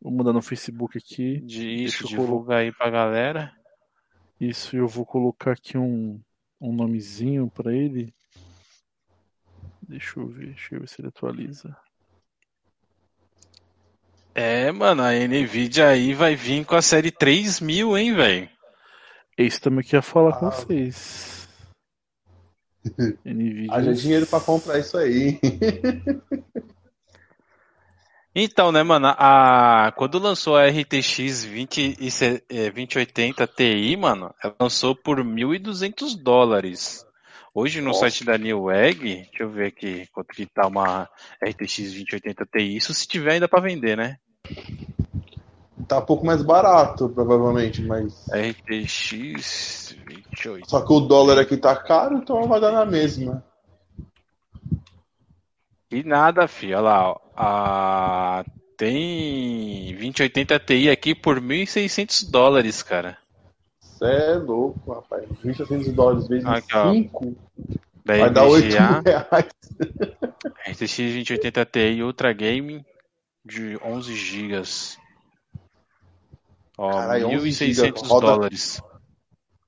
Vou mandar no Facebook aqui. De isso, divulga aí pra galera. Isso, eu vou colocar aqui um, um nomezinho para ele. Deixa eu ver, deixa eu ver se ele atualiza. É, mano, a Nvidia aí vai vir com a série 3000, hein, velho? Esse também que ia falar ah. com vocês. Nvidia. Haja dinheiro para comprar isso aí. Então, né, mano, a... quando lançou a RTX 20 e 2080 Ti, mano, ela lançou por 1.200 dólares. Hoje no Nossa. site da Newegg, deixa eu ver aqui quanto que tá uma RTX 2080 Ti, isso se tiver ainda para vender, né? Tá um pouco mais barato, provavelmente, mas. RTX 28. Só que o dólar aqui tá caro, então vai dar na mesma. E nada, filho. Olha lá. A... Tem 2080 Ti aqui por 1.600 dólares, cara. Você é louco, rapaz. 1.600 dólares vezes 5 vai dar 8 reais. RTX 2080 Ti Ultra Game de 11 GB. Ó, Carai, 1.600 dólares.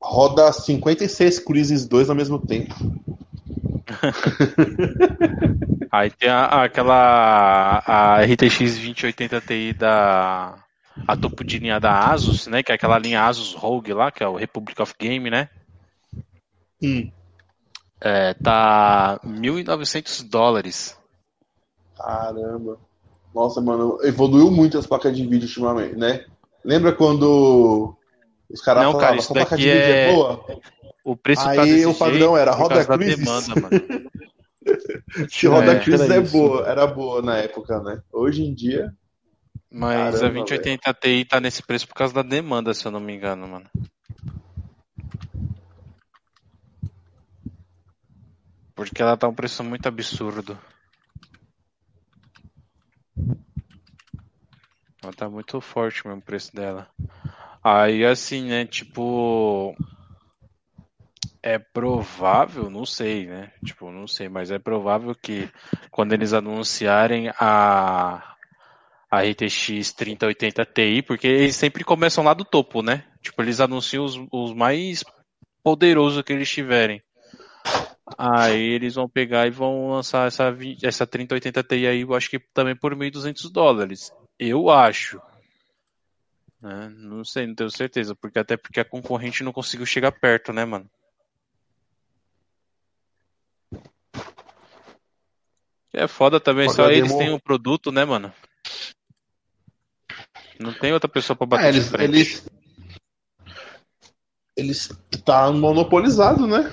Roda 56 Cruises 2 ao mesmo tempo. Aí tem a, aquela a RTX 2080 Ti da a topo de linha da Asus, né? Que é aquela linha Asus ROG lá, que é o Republic of Game, né? Hum. É, tá 1.900 dólares. Caramba. Nossa, mano, evoluiu muito as placas de vídeo ultimamente, né? Lembra quando os caras falavam, cara, isso placa de vídeo é... é boa? O preço tá Aí tá o padrão era roda mano. que roda é, Crisis é boa, era boa na época, né? Hoje em dia. Mas Caramba, a 2080 Ti tá nesse preço por causa da demanda, se eu não me engano, mano. Porque ela tá um preço muito absurdo. Ela tá muito forte mesmo o preço dela. Aí assim, né, tipo. É provável, não sei, né? Tipo, não sei, mas é provável que quando eles anunciarem a, a RTX 3080 Ti, porque eles sempre começam lá do topo, né? Tipo, eles anunciam os, os mais poderosos que eles tiverem. Aí eles vão pegar e vão lançar essa, essa 3080 Ti aí, eu acho que também por 1.200 dólares. Eu acho. Né? Não sei, não tenho certeza, porque até porque a concorrente não conseguiu chegar perto, né, mano? É foda também, só eles têm um produto, né, mano? Não tem outra pessoa pra bater é, eles. Eles, eles tá monopolizado, né?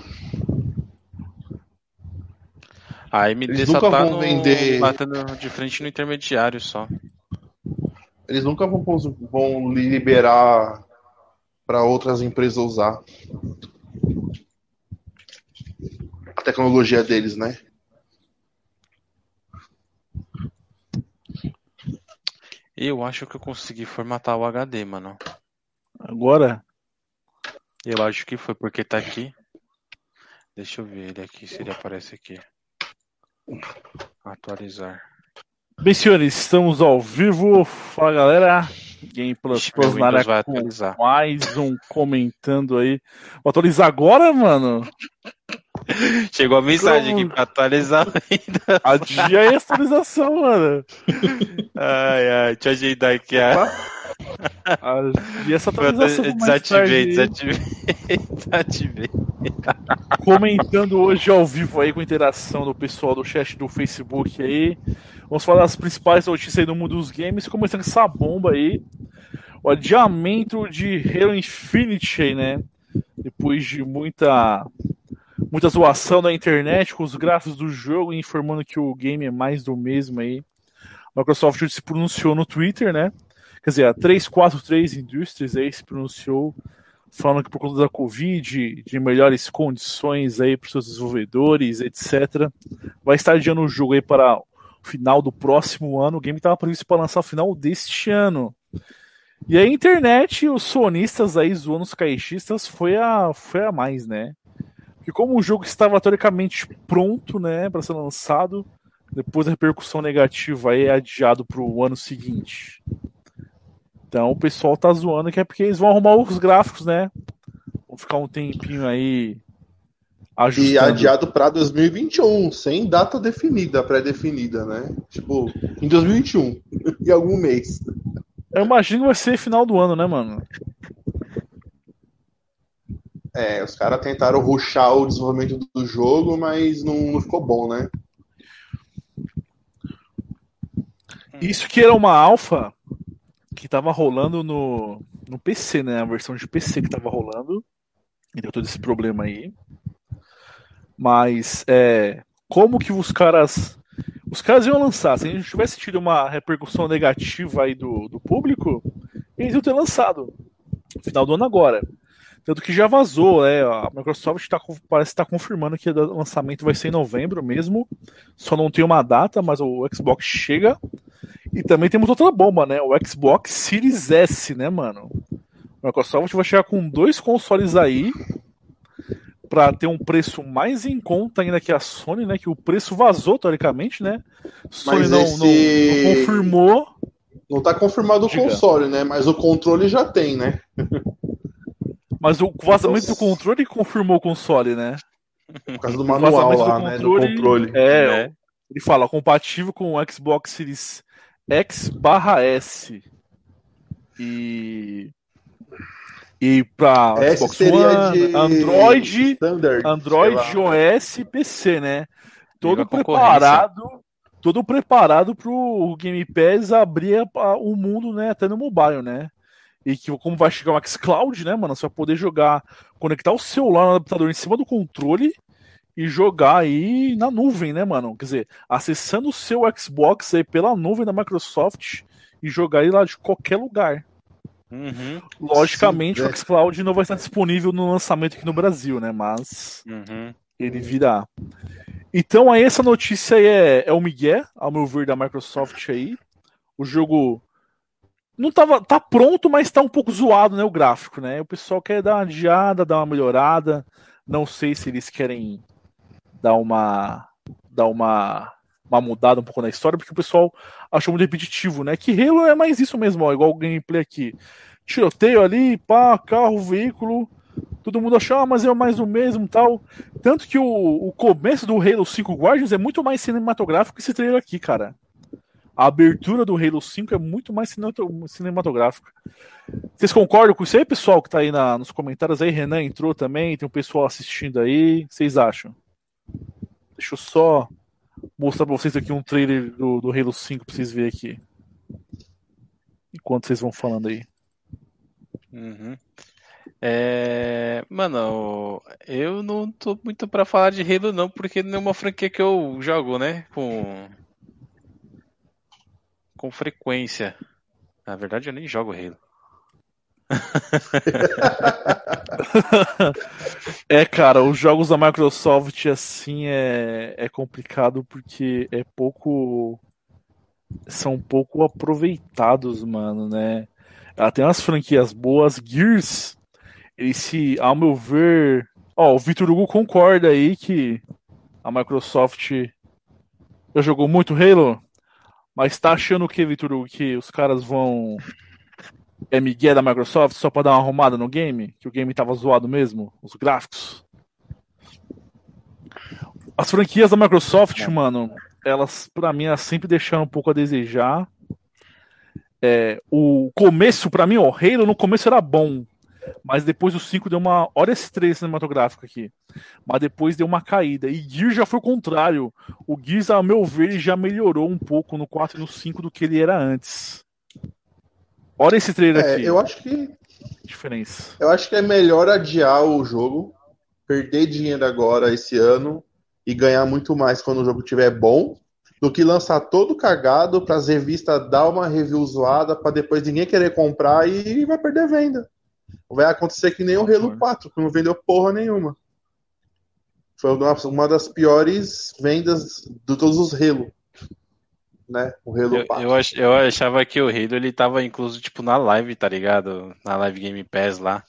A AMD eles só tá no, vender... batendo de frente no intermediário só eles nunca vão, vão liberar para outras empresas usar a tecnologia deles, né? Eu acho que eu consegui formatar o HD, mano. Agora? Eu acho que foi porque tá aqui. Deixa eu ver ele aqui, se ele aparece aqui. Atualizar. Bem, senhores, estamos ao vivo. Fala, galera. Game Plus Plus na área vai atualizar. mais um comentando aí. Vou atualizar agora, mano? Chegou a mensagem Como... aqui pra atualizar ainda. Adia aí a atualização, mano. Ai, ai, deixa eu ajeitar aqui a. E essa atualização desativei, desativei, desativei. Comentando hoje ao vivo aí com a interação do pessoal do chat do Facebook aí. Vamos falar das principais notícias aí do mundo dos games, começando com essa bomba aí. O adiamento de Halo Infinite, né? Depois de muita muita zoação na internet com os gráficos do jogo, informando que o game é mais do mesmo aí. A Microsoft se pronunciou no Twitter, né? Quer dizer, a 343 Industries aí se pronunciou falando que por conta da Covid, de melhores condições aí para os seus desenvolvedores, etc., vai estar adiando o jogo aí para final do próximo ano. O game estava previsto para lançar no final deste ano. E a internet, os sonistas aí zoando os caixistas foi a, foi a mais, né? Porque como o jogo estava teoricamente pronto, né, para ser lançado, depois da repercussão negativa aí é adiado para o ano seguinte. Então o pessoal tá zoando que é porque eles vão arrumar os gráficos, né? Vão ficar um tempinho aí ajustando. E adiado para 2021, sem data definida, pré-definida, né? Tipo, em 2021, em algum mês. Eu imagino que vai ser final do ano, né, mano? É, os caras tentaram ruxar o desenvolvimento do jogo, mas não, não ficou bom, né? Isso que era uma alfa que tava rolando no, no PC, né? A versão de PC que tava rolando. E deu todo esse problema aí. Mas é, como que os caras. Os caras iam lançar. Se a gente tivesse tido uma repercussão negativa aí do, do público, eles iam ter lançado. Final do ano agora. Tanto que já vazou, né? A Microsoft tá, parece estar tá confirmando que o lançamento vai ser em novembro mesmo. Só não tem uma data, mas o Xbox chega. E também temos outra bomba, né? O Xbox Series S, né, mano? A Microsoft vai chegar com dois consoles aí para ter um preço mais em conta ainda que a Sony, né? Que o preço vazou, teoricamente, né? Sony não, esse... não, não, confirmou. Não tá confirmado o Diga. console, né? Mas o controle já tem, né? Mas o vazamento do controle confirmou o console, né? Por causa do manual lá, do né? Do controle. É, é, ele fala compatível com o Xbox Series X barra S. E e para Xbox One, Android, Standard, Android OS e PC, né? Todo preparado, todo preparado para o Game Pass abrir o mundo, né, até no mobile, né? E que como vai chegar o xCloud, né, mano, você vai poder jogar, conectar o celular no adaptador em cima do controle e jogar aí na nuvem, né, mano? Quer dizer, acessando o seu Xbox aí pela nuvem da Microsoft e jogar ele lá de qualquer lugar. Uhum. Logicamente, Sim, o xCloud não vai estar disponível no lançamento aqui no Brasil, né? Mas uhum. ele virá. Então, aí essa notícia aí é, é o Miguel, ao meu ver, da Microsoft aí. O jogo não tava, tá pronto, mas tá um pouco zoado, né, o gráfico, né? O pessoal quer dar uma adiada, dar uma melhorada. Não sei se eles querem dar uma dar uma uma mudada um pouco na história, porque o pessoal achou muito repetitivo, né? Que Halo é mais isso mesmo, ó, igual o gameplay aqui. Tiroteio ali, pá, carro, veículo. Todo mundo achou, ah, mas é mais o mesmo tal. Tanto que o, o começo do Halo 5 Guardians é muito mais cinematográfico que esse trailer aqui, cara. A abertura do Halo 5 é muito mais cinematográfica. Vocês concordam com isso aí, pessoal, que tá aí na, nos comentários aí? Renan entrou também, tem um pessoal assistindo aí. Vocês acham? Deixa eu só mostrar pra vocês aqui um trailer do, do Halo 5 pra vocês verem aqui. Enquanto vocês vão falando aí. Uhum. É... Mano, eu não tô muito pra falar de Halo não, porque não é uma franquia que eu jogo, né? Com... Com frequência. Na verdade eu nem jogo Halo. é, cara, os jogos da Microsoft assim é, é complicado porque é pouco. São pouco aproveitados, mano, né? Ela tem umas franquias boas. Gears, ele se, ao meu ver. Ó, o Vitor Hugo concorda aí que a Microsoft já jogou muito Halo, mas tá achando o que, Vitor Hugo? Que os caras vão é Miguel da Microsoft só pra dar uma arrumada no game? Que o game tava zoado mesmo? Os gráficos? As franquias da Microsoft, mano, elas, pra mim, elas sempre deixaram um pouco a desejar. É, o começo, pra mim, o Halo no começo era bom. Mas depois o 5 deu uma. Olha esse 3 cinematográfico aqui. Mas depois deu uma caída. E Gears já foi o contrário. O Gears, ao meu ver, já melhorou um pouco no 4 e no 5 do que ele era antes. Olha esse trailer é, aqui. Eu acho que. Diferença. Eu acho que é melhor adiar o jogo, perder dinheiro agora esse ano e ganhar muito mais quando o jogo estiver bom, do que lançar todo cagado para as revistas dar uma review zoada para depois ninguém querer comprar e vai perder venda. Vai acontecer que nem o Halo 4, que não vendeu porra nenhuma. Foi uma das piores vendas de todos os Halo né? O Halo eu, eu, ach, eu, achava que o Halo ele tava incluso tipo na live, tá ligado? Na live Game Pass lá.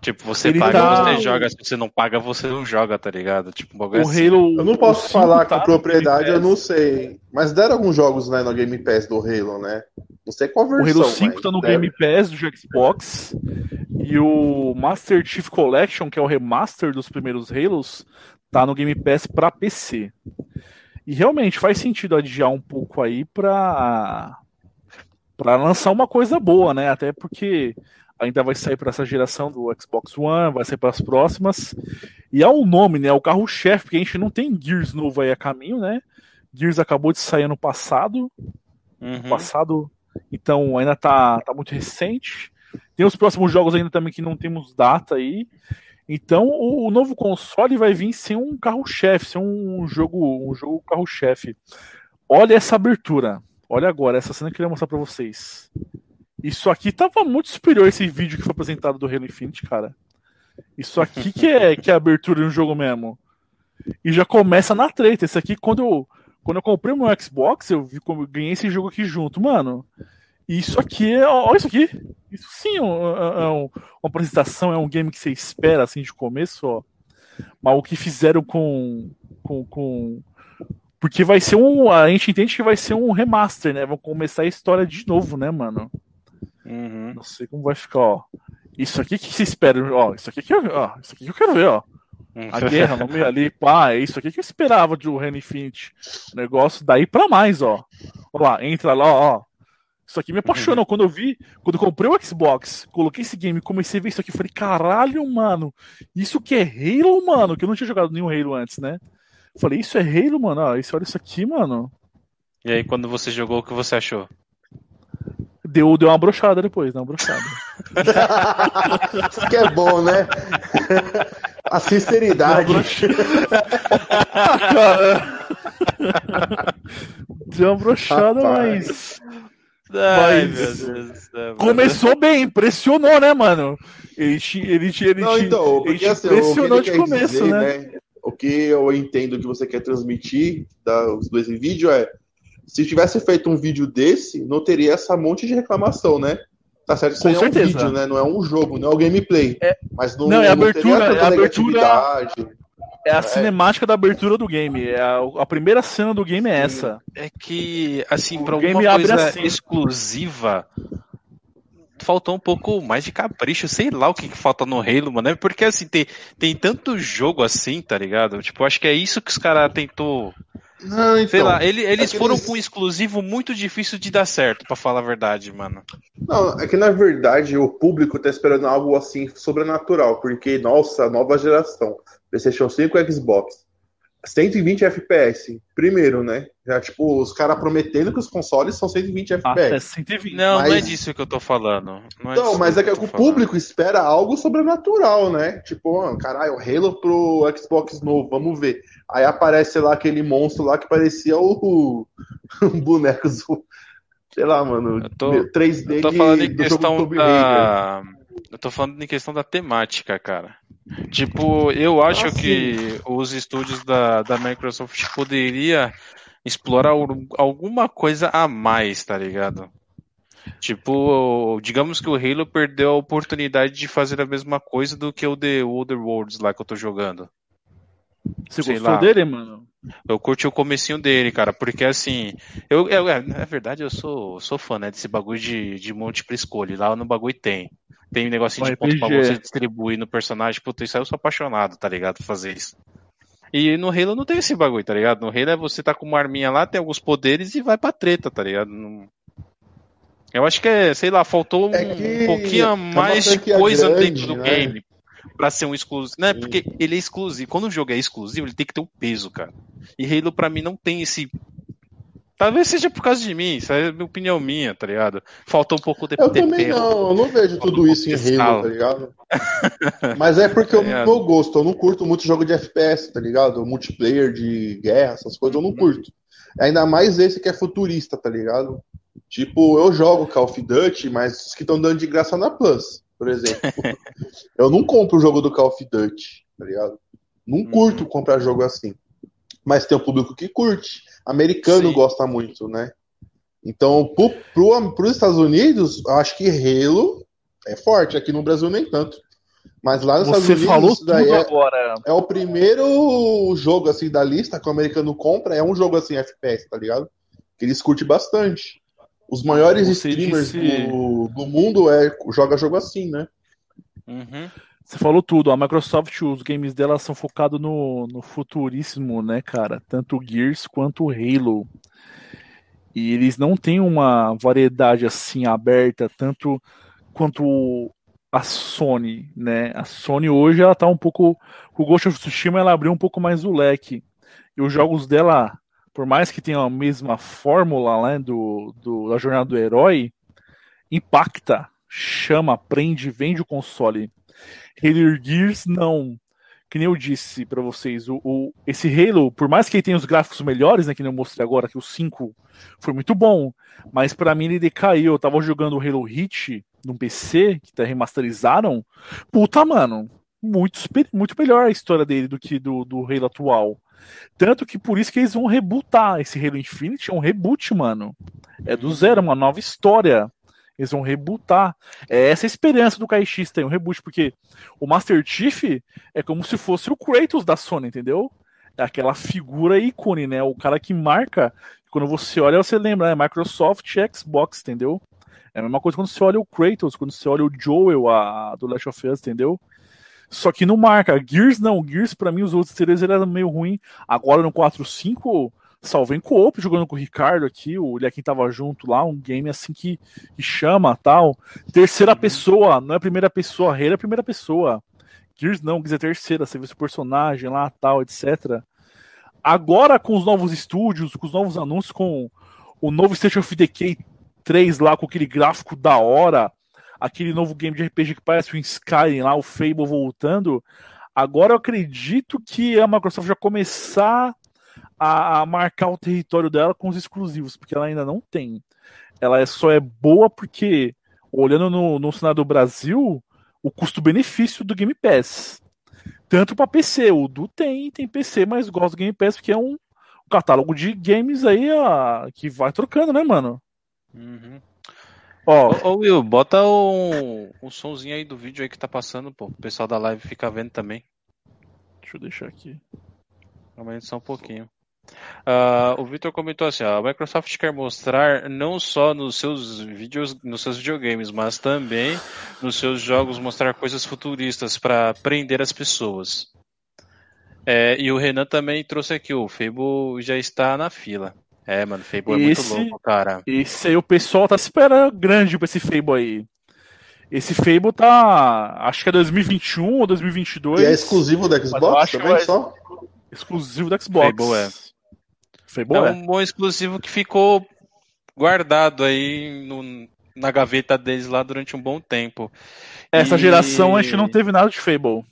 Tipo, você Ele paga, tá- você joga. Se você não paga, você não joga, tá ligado? Tipo, um O assim. Halo. Eu não o posso 5 falar tá com propriedade, eu não sei. Mas deram alguns jogos né, no Game Pass do Halo, né? Não sei qual O versão. Halo 5 mas tá no deve. Game Pass do Xbox. E o Master Chief Collection, que é o remaster dos primeiros Halos, tá no Game Pass pra PC. E realmente faz sentido adiar um pouco aí pra, pra lançar uma coisa boa, né? Até porque ainda vai sair para essa geração do Xbox One, vai sair para as próximas. E é o nome, né? O carro-chefe, porque a gente não tem Gears novo aí a caminho, né? Gears acabou de sair ano passado Uhum. passado, então ainda tá, tá muito recente. Tem os próximos jogos ainda também que não temos data aí. Então o, o novo console vai vir sem um carro-chefe, sem um jogo, um jogo carro-chefe. Olha essa abertura. Olha agora, essa cena que eu queria mostrar pra vocês. Isso aqui tava muito superior a esse vídeo que foi apresentado do Halo Infinite, cara. Isso aqui que é, que é a abertura de um jogo mesmo. E já começa na treta. Esse aqui, quando eu, quando eu comprei o meu Xbox, eu vi eu ganhei esse jogo aqui junto, mano. Isso aqui é. Olha isso aqui. Isso sim é, um- é um- uma apresentação, é um game que você espera assim de começo, ó. Mas o que fizeram com. com, com... Porque vai ser um. A gente entende que vai ser um remaster, né? Vão começar a história de novo, né, mano? Uhum. Não sei como vai ficar, ó. Isso aqui que você espera, ó. Isso aqui que eu, ó, isso aqui que eu quero ver, ó. A guerra no meio ali, pá, é isso aqui que eu esperava de um Halo Infinite. Negócio daí pra mais, ó. Olha lá, entra lá, ó. Isso aqui me apaixonou. Quando eu vi, quando eu comprei o Xbox, coloquei esse game, comecei a ver isso aqui, falei, caralho, mano, isso que é Halo, mano, que eu não tinha jogado nenhum Halo antes, né? Falei, isso é Halo, mano, ó, isso, olha isso aqui, mano. E aí, quando você jogou, o que você achou? Deu, deu uma brochada depois, deu uma brochada. Isso que é bom, né? A sinceridade. Deu uma brochada, mas. Ai, Mas- meu Deus do céu, mano. Começou bem, impressionou, né, mano? Ele te, ele te, ele Não, te, então, ele te assim, impressionou de começo, dizer, né? O que eu entendo que você quer transmitir dos dois vídeos é se tivesse feito um vídeo desse, não teria essa monte de reclamação, né? Tá certo, isso Com aí é um certeza. vídeo, né? Não é um jogo, não é o gameplay. É- Mas não, Não, é a não abertura, teria tanta é a abertura-. É a cinemática da abertura do game. É a, a primeira cena do game é essa. É que, assim, alguma abre coisa assim. exclusiva, faltou um pouco mais de capricho. Sei lá o que, que falta no Halo, mano. É porque, assim, tem, tem tanto jogo assim, tá ligado? Tipo, acho que é isso que os caras tentou. Não, então, Sei lá, ele- eles é que foram eles- com um exclusivo muito difícil de dar certo, pra falar a verdade, mano. Não, é que na verdade o público tá esperando algo assim sobrenatural, porque, nossa, nova geração, PlayStation 5 e Xbox, 120 FPS, primeiro, né? Já, tipo, os caras prometendo que os consoles são 120 Até FPS. 120. Não, não é Mas- disso que eu tô falando. Não, é Não, mas é que eu o público espera algo sobrenatural, né? Tipo, ah, caralho, Halo pro Xbox novo, vamos ver. Aí aparece lá aquele monstro lá que parecia o, o boneco. Sei lá, mano. Eu tô- 3D Eu tô de- falando em do jogo questão Raider. Eu tô falando em questão da temática, cara. Tipo, eu acho Ah, que os estúdios da, da Microsoft poderia explorar al- alguma coisa a mais, tá ligado? Tipo, digamos que o Halo perdeu a oportunidade de fazer a mesma coisa do que o The Other Worlds lá que eu tô jogando. Você sei gostou lá. dele, mano? Eu curti o comecinho dele, cara, porque assim, eu, eu é, na verdade eu sou, sou fã, né, desse bagulho de, de múltipla escolha. Lá no bagulho tem. Tem um negocinho de ponto pra você distribuir no personagem. Puta, isso aí eu sou apaixonado, tá ligado? por Fazer isso. E no Halo não tem esse bagulho, tá ligado? No Halo é você tá com uma arminha lá, tem alguns poderes e vai pra treta, tá ligado? Não- Eu acho que é, sei lá, faltou um, É que um pouquinho é a uma mais de coisa grande, dentro do né? game. Pra ser um exclusivo. Né? Porque ele é exclusivo. Quando o jogo é exclusivo, ele tem que ter um peso, cara. E Halo pra mim não tem esse. Talvez seja por causa de mim, isso é uma opinião minha, tá ligado? Faltou um pouco de Eu também não, eu não vejo tudo isso em Halo, tá ligado? Mas é porque eu Tá ligado? não gosto, eu não curto muito jogo de FPS, tá ligado? Multiplayer de guerra, essas coisas eu não curto. Ainda mais esse que é futurista, tá ligado? Tipo, eu jogo Call of Duty, mas os que estão dando de graça na Plus, por exemplo. eu não compro o jogo do Call of Duty, tá ligado? Não curto comprar jogo assim. Mas tem um público que curte. Americano Sim. gosta muito, né? Então, pro, pro, pros Estados Unidos, eu acho que Halo é forte. Aqui no Brasil, nem tanto. Mas lá nos Você Estados falou Unidos, isso tudo daí é, agora. é o primeiro jogo assim da lista que o americano compra, é um jogo assim FPS, tá ligado? Que eles curtem bastante. Os maiores Você streamers disse- do, do mundo é joga jogo assim, né? Uhum. Você falou tudo. A Microsoft, os games dela são focados no, no futuríssimo, né, cara? Tanto o Gears quanto o Halo. E eles não têm uma variedade assim aberta, tanto quanto a Sony, né? A Sony hoje ela tá um pouco. O Ghost of Tsushima ela abriu um pouco mais o leque. E os jogos dela, por mais que tenham a mesma fórmula né, do, do, da jornada do herói, impacta, chama, prende, vende o console. Halo Gears, não. Que nem eu disse pra vocês, o, o- esse Halo, por mais que ele tenha os gráficos melhores, né, que nem eu mostrei agora, que o 5 foi muito bom, mas pra mim ele decaiu. Eu tava jogando o Halo Hit no PC, que tá remasterizaram. Puta, mano, muito, muito melhor a história dele do que do, do Halo atual. Tanto que por isso que eles vão rebootar. Esse Halo Infinite é um reboot, mano. É do zero, uma nova história. Eles vão rebootar. É essa a esperança do KX tem, um reboot, porque o Master Chief é como se fosse o Kratos da Sony, entendeu? É aquela figura ícone, né? O cara que marca. Quando você olha, você lembra, né? Microsoft Xbox, entendeu? É a mesma coisa quando você olha o Kratos, quando você olha o Joel a, do Last of Us, entendeu? Só que não marca. Gears não. Gears, pra mim, os outros três eram meio ruim. Agora no 4.5, salvei em co-op jogando com o Ricardo aqui, o Lequim tava junto lá, um game assim que, que chama tal. Terceira pessoa, não é primeira pessoa, Halo é primeira pessoa. Gears não, Gears é terceira, você vê seu personagem lá, tal, etc. Agora com os novos estúdios, com os novos anúncios, com o novo State of Decay 3 lá, com aquele gráfico da hora, aquele novo game de RPG que parece o Skyrim lá, o Fable voltando. Agora eu acredito que a Microsoft vai começar a, a marcar o território dela com os exclusivos, porque ela ainda não tem. Ela é, só é boa porque, olhando no, no cenário do Brasil, o custo-benefício do Game Pass. Tanto para PC, o Du tem, tem PC, mas gosta do Game Pass porque é um catálogo de games aí ó, que vai trocando, né, mano? Uhum. Ó, Ô, ô, Will, bota um, um somzinho aí do vídeo aí que tá passando, pô. O pessoal da live fica vendo também. deixa eu deixar aqui. Aumenta só um pouquinho. Ah, o Victor comentou assim: ó, a Microsoft quer mostrar não só nos seus vídeos, nos seus videogames, mas também nos seus jogos mostrar coisas futuristas para prender as pessoas. É, e o Renan também trouxe aqui: o Fable já está na fila. É, mano, Fable é Esse- muito louco, cara. Esse aí o pessoal tá esperando grande pra esse Fable aí. Esse Fable tá. Acho que é 2021 ou 2022. E é exclusivo do Xbox também, vai- só? Exclusivo do Xbox. Fable é. Fable É é. um bom exclusivo que ficou guardado aí no- na gaveta deles lá durante um bom tempo. Essa E- geração a gente não teve nada de Fable.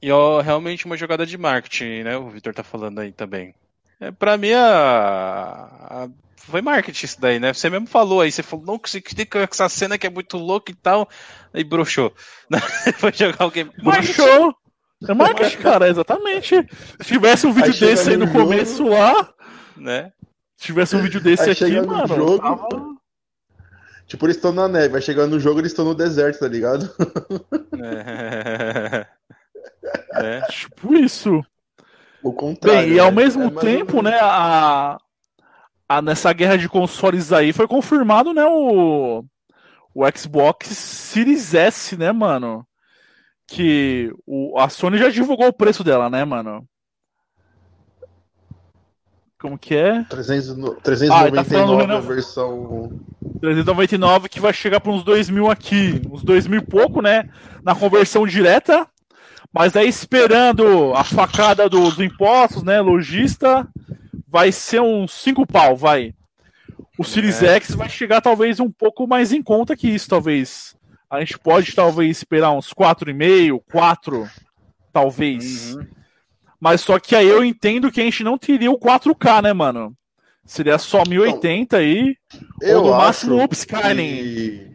E ó, realmente uma jogada de marketing, né? O Victor tá falando aí também. É, pra mim, a... a- foi marketing isso daí, né? Você mesmo falou aí, você falou, não, que você essa cena que é muito louca e tal, aí broxou. Foi jogar o game. Marchou! É marketing, cara, exatamente. Se tivesse um vídeo Aí desse aí no começo lá, Né? se tivesse um vídeo desse Aí aqui, mano, jogo- tava- Tipo, eles estão na neve, vai chegando no jogo, eles estão no deserto, tá ligado? É. É. tipo isso. O contrário. Bem, e ao né? mesmo É tempo, né, a, a- nessa guerra de consoles aí foi confirmado, né, o, o Xbox Series S, né, mano? Que o, a Sony já divulgou o preço dela, né, mano? Como que é? 300 no- Ah, ele tá 399 Renan- a versão. 399 que vai chegar para uns 2 mil aqui. Uns 2 mil e pouco, né? Na conversão direta. Mas aí esperando a facada dos impostos, né? Logista, vai ser uns 5 pau, vai. O Series É. X vai chegar talvez um pouco mais em conta que isso, talvez. A gente pode talvez esperar uns 4,5, 4, talvez. Uhum. Mas só que aí eu entendo que a gente não teria o 4K, né, mano? Seria só 1080 aí. Eu no máximo o upscaling. que-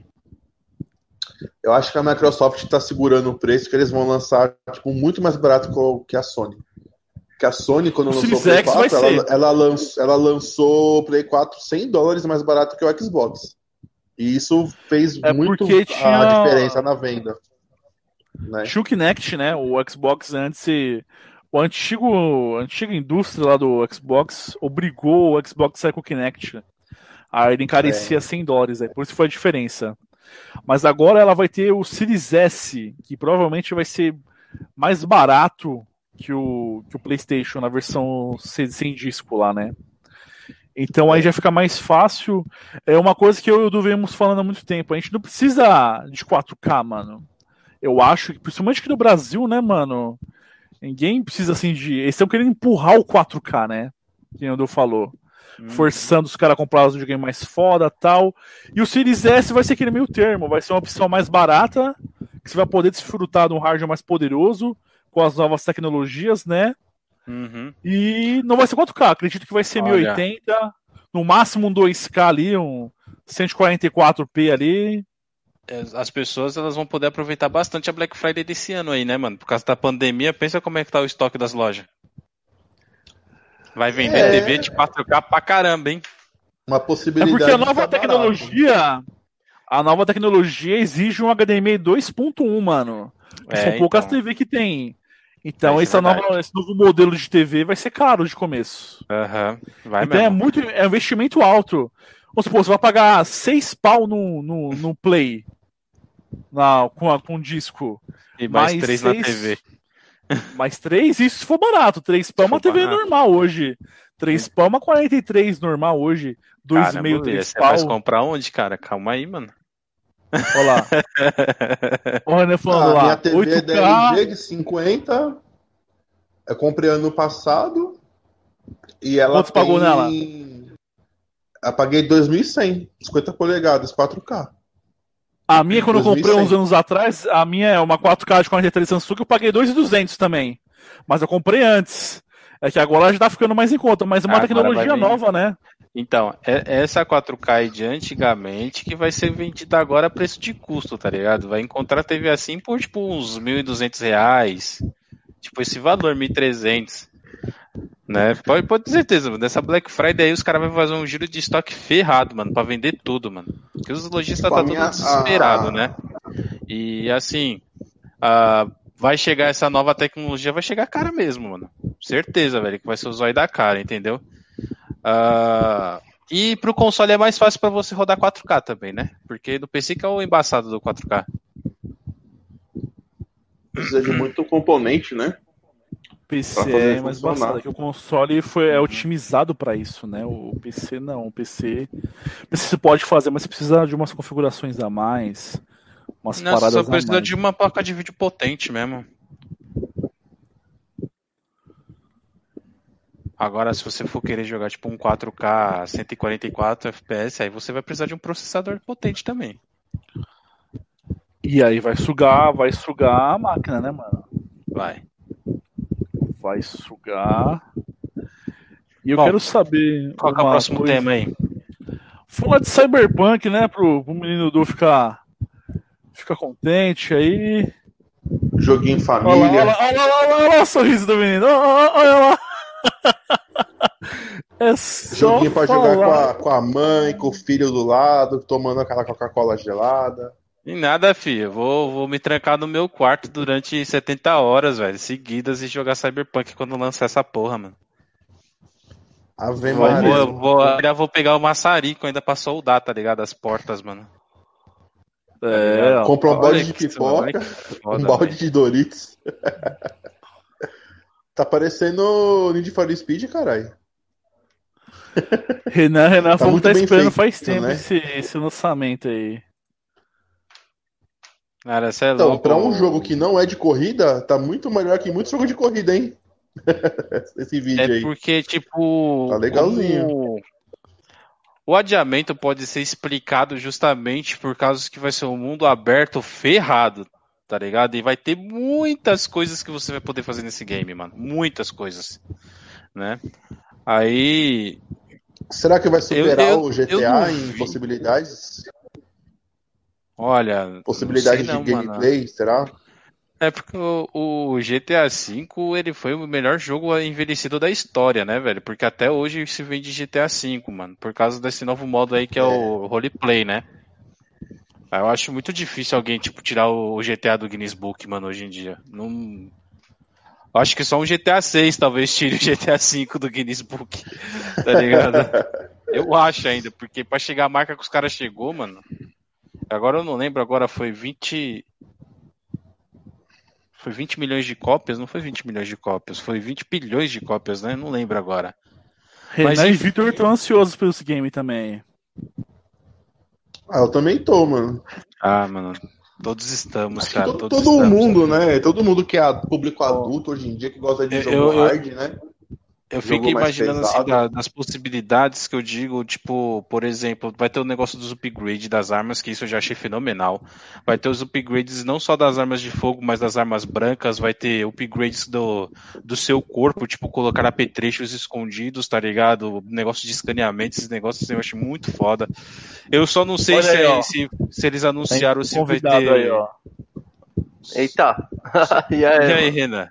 Eu acho que a Microsoft está segurando o preço que eles vão lançar tipo, muito mais barato que a Sony. Que a Sony, quando O lançou o Play X vai 4, ela, ela, lançou, ela lançou o Play 4 100 dólares mais barato que o Xbox. E isso fez É muito tinha- a diferença na venda. né? Tinha o Kinect, né? O Xbox antes. O antigo, a antiga indústria lá do Xbox obrigou o Xbox a sair com o Kinect. Aí ele encarecia É. 100 dólares, aí, por isso foi a diferença. Mas agora ela vai ter o Series S, que provavelmente vai ser mais barato que o, que o PlayStation na versão sem, sem disco lá, né? Então aí já fica mais fácil. É uma coisa que eu e o Du falando há muito tempo. A gente não precisa de 4K, mano. Eu acho que, principalmente aqui no Brasil, né, mano? Ninguém precisa assim de. Eles estão querendo empurrar o 4K, né? Que o Du falou. Hum. Forçando os caras a comprar os videogames mais foda tal. E o Series S vai ser aquele meio termo. Vai ser uma opção mais barata. Que você vai poder desfrutar de um hardware mais poderoso. Com as novas tecnologias, né? Uhum. E não vai ser 4K, acredito que vai ser Olha. 1080, no máximo um 2K ali, um 144p ali. É, As pessoas elas vão poder aproveitar bastante a Black Friday desse ano aí, né, mano? Por causa da pandemia, pensa como é que tá o estoque das lojas. Vai vender É. TV de 4K pra caramba, hein? Uma É possibilidade. porque a nova tecnologia, a nova tecnologia exige um HDMI 2.1, mano. É, São poucas então. TV que tem. Então É, essa verdade. nova, esse novo modelo de TV vai ser caro de começo. Aham. Vai então é mesmo. muito, é um investimento alto. Vamos supor, você vai pagar 6 pau no, no, no Play. Na, com, a, com disco. E mais mais três na seis- TV. Mais 3, isso se for barato. 3 pau é uma TV barato. normal hoje. 3 pau é uma 43 normal hoje. 2,5, Caramba, 3 você vai pau. comprar onde, cara? Calma aí, mano. Olha lá. Olha o Renan falando Ah, lá. minha TV é 8K. DLG de 50. Eu comprei ano passado. E ela Quanto pagou tem- nela? Eu paguei 2.100, 50 polegadas, 4K. A minha, quando eu comprei 2100. uns anos atrás, a minha é uma 4K de 43 Samsung, eu paguei 2,200 também. Mas eu comprei antes. É que agora já tá ficando mais em conta, mas é uma Agora tecnologia nova, né? Então, é essa 4K aí de antigamente que vai ser vendida agora a preço de custo, tá ligado? Vai encontrar TV assim por tipo uns 1.200 reais. Tipo esse valor, 1.300. Né? Pode, pode ter certeza, mano. Nessa Black Friday aí os caras vão fazer um giro de estoque ferrado, mano, pra vender tudo, mano. Porque os lojistas Tipo, tá minha- tudo desesperado, a- né? E assim, ah, vai chegar essa nova tecnologia, vai chegar cara mesmo, mano. Certeza, velho, que vai ser o zóio da cara, entendeu? Ah, e pro console é mais fácil pra você rodar 4K também, né? Porque no PC que é o embaçado do 4K. Precisa de muito componente, né? PC é mais embaçado, que o console foi, é otimizado para isso, né? O PC não, o PC, o PC você pode fazer, mas você precisa de umas configurações a mais, umas Não, paradas só a precisa mais. de uma placa de vídeo potente mesmo. Agora, se você for querer jogar tipo um 4K 144 FPS, aí você vai precisar de um processador potente também. E aí vai sugar, vai sugar a máquina, né, mano? Vai. Vai sugar. E eu Bom, quero saber. Qual que é o próximo coisa- tema aí? Falar de Cyberpunk, né? Pro, pro menino Du ficar, ficar contente aí. Joguinho em Olha lá, família. olha lá, olha lá, olha lá o sorriso do menino. Olha, olha lá. É só Joguinho pra jogar com falar. a, com a mãe, com o filho do lado, tomando aquela Coca-Cola gelada. E nada, filho. Eu Vou, vou me trancar no meu quarto durante 70 horas, velho, seguidas e jogar Cyberpunk quando lançar essa porra, mano. Ave Vou, Maria. vou, vou- ainda vou pegar o maçarico ainda pra soldar, tá ligado? As portas, mano. É, ó. Compra um balde de pipoca, foda, um balde velho. de Doritos. tá parecendo Need for Speed, caralho. Renan, Renan Tá muito tá esperando feito, faz tempo né? esse, esse lançamento aí. Cara, é Então, louco. pra um jogo que não é de corrida, tá muito melhor que muitos jogos de corrida, hein? Esse vídeo É aí. porque, tipo. Tá legalzinho. como O adiamento pode ser explicado justamente por causa que vai ser um mundo aberto ferrado, tá ligado? E vai ter muitas coisas que você vai poder fazer nesse game, mano. Muitas coisas. Né? Aí. Será que vai superar eu- o eu GTA em possibilidades? Olha. Possibilidade não de não, mano. gameplay, será? É porque o, o GTA V ele foi o melhor jogo envelhecido da história, né, velho? Porque até hoje se vende GTA V, mano. Por causa desse novo modo aí que é, o roleplay, né? Ah, Eu acho muito difícil alguém, tipo, tirar o GTA do Guinness Book, mano, hoje em dia. Não. Eu acho que só um GTA 6 talvez tire o GTA 5 do Guinness Book. Tá ligado? Eu acho ainda, porque pra chegar a marca que os caras chegou, mano. Agora eu não lembro, agora foi 20. Foi 20 milhões de cópias? Não foi 20 milhões de cópias, foi 20 bilhões de cópias, né? Não lembro agora. Mas, Renan e enfim. Victor estão ansiosos pelo esse game também. Ah, eu também tô, mano. Ah, mano. Todos estamos, cara. todo, todos todo estamos. mundo, né? Todo mundo que é público adulto hoje em dia, que gosta de Eu- jogo eu- eu- hard, né? Eu fico imaginando assim, da- das possibilidades que eu digo, tipo, por exemplo, vai ter o negócio dos upgrades das armas, que isso eu já achei fenomenal. Vai ter os upgrades não só das armas de fogo, mas das armas brancas, vai ter upgrades do, do seu corpo, tipo, colocar apetrechos escondidos, tá ligado? Negócio de escaneamento, esses negócios assim, eu acho muito foda. Eu só não sei se, aí, se, se eles anunciaram se vai ter. aí, ó. Eita. e E aí, aí, Renan?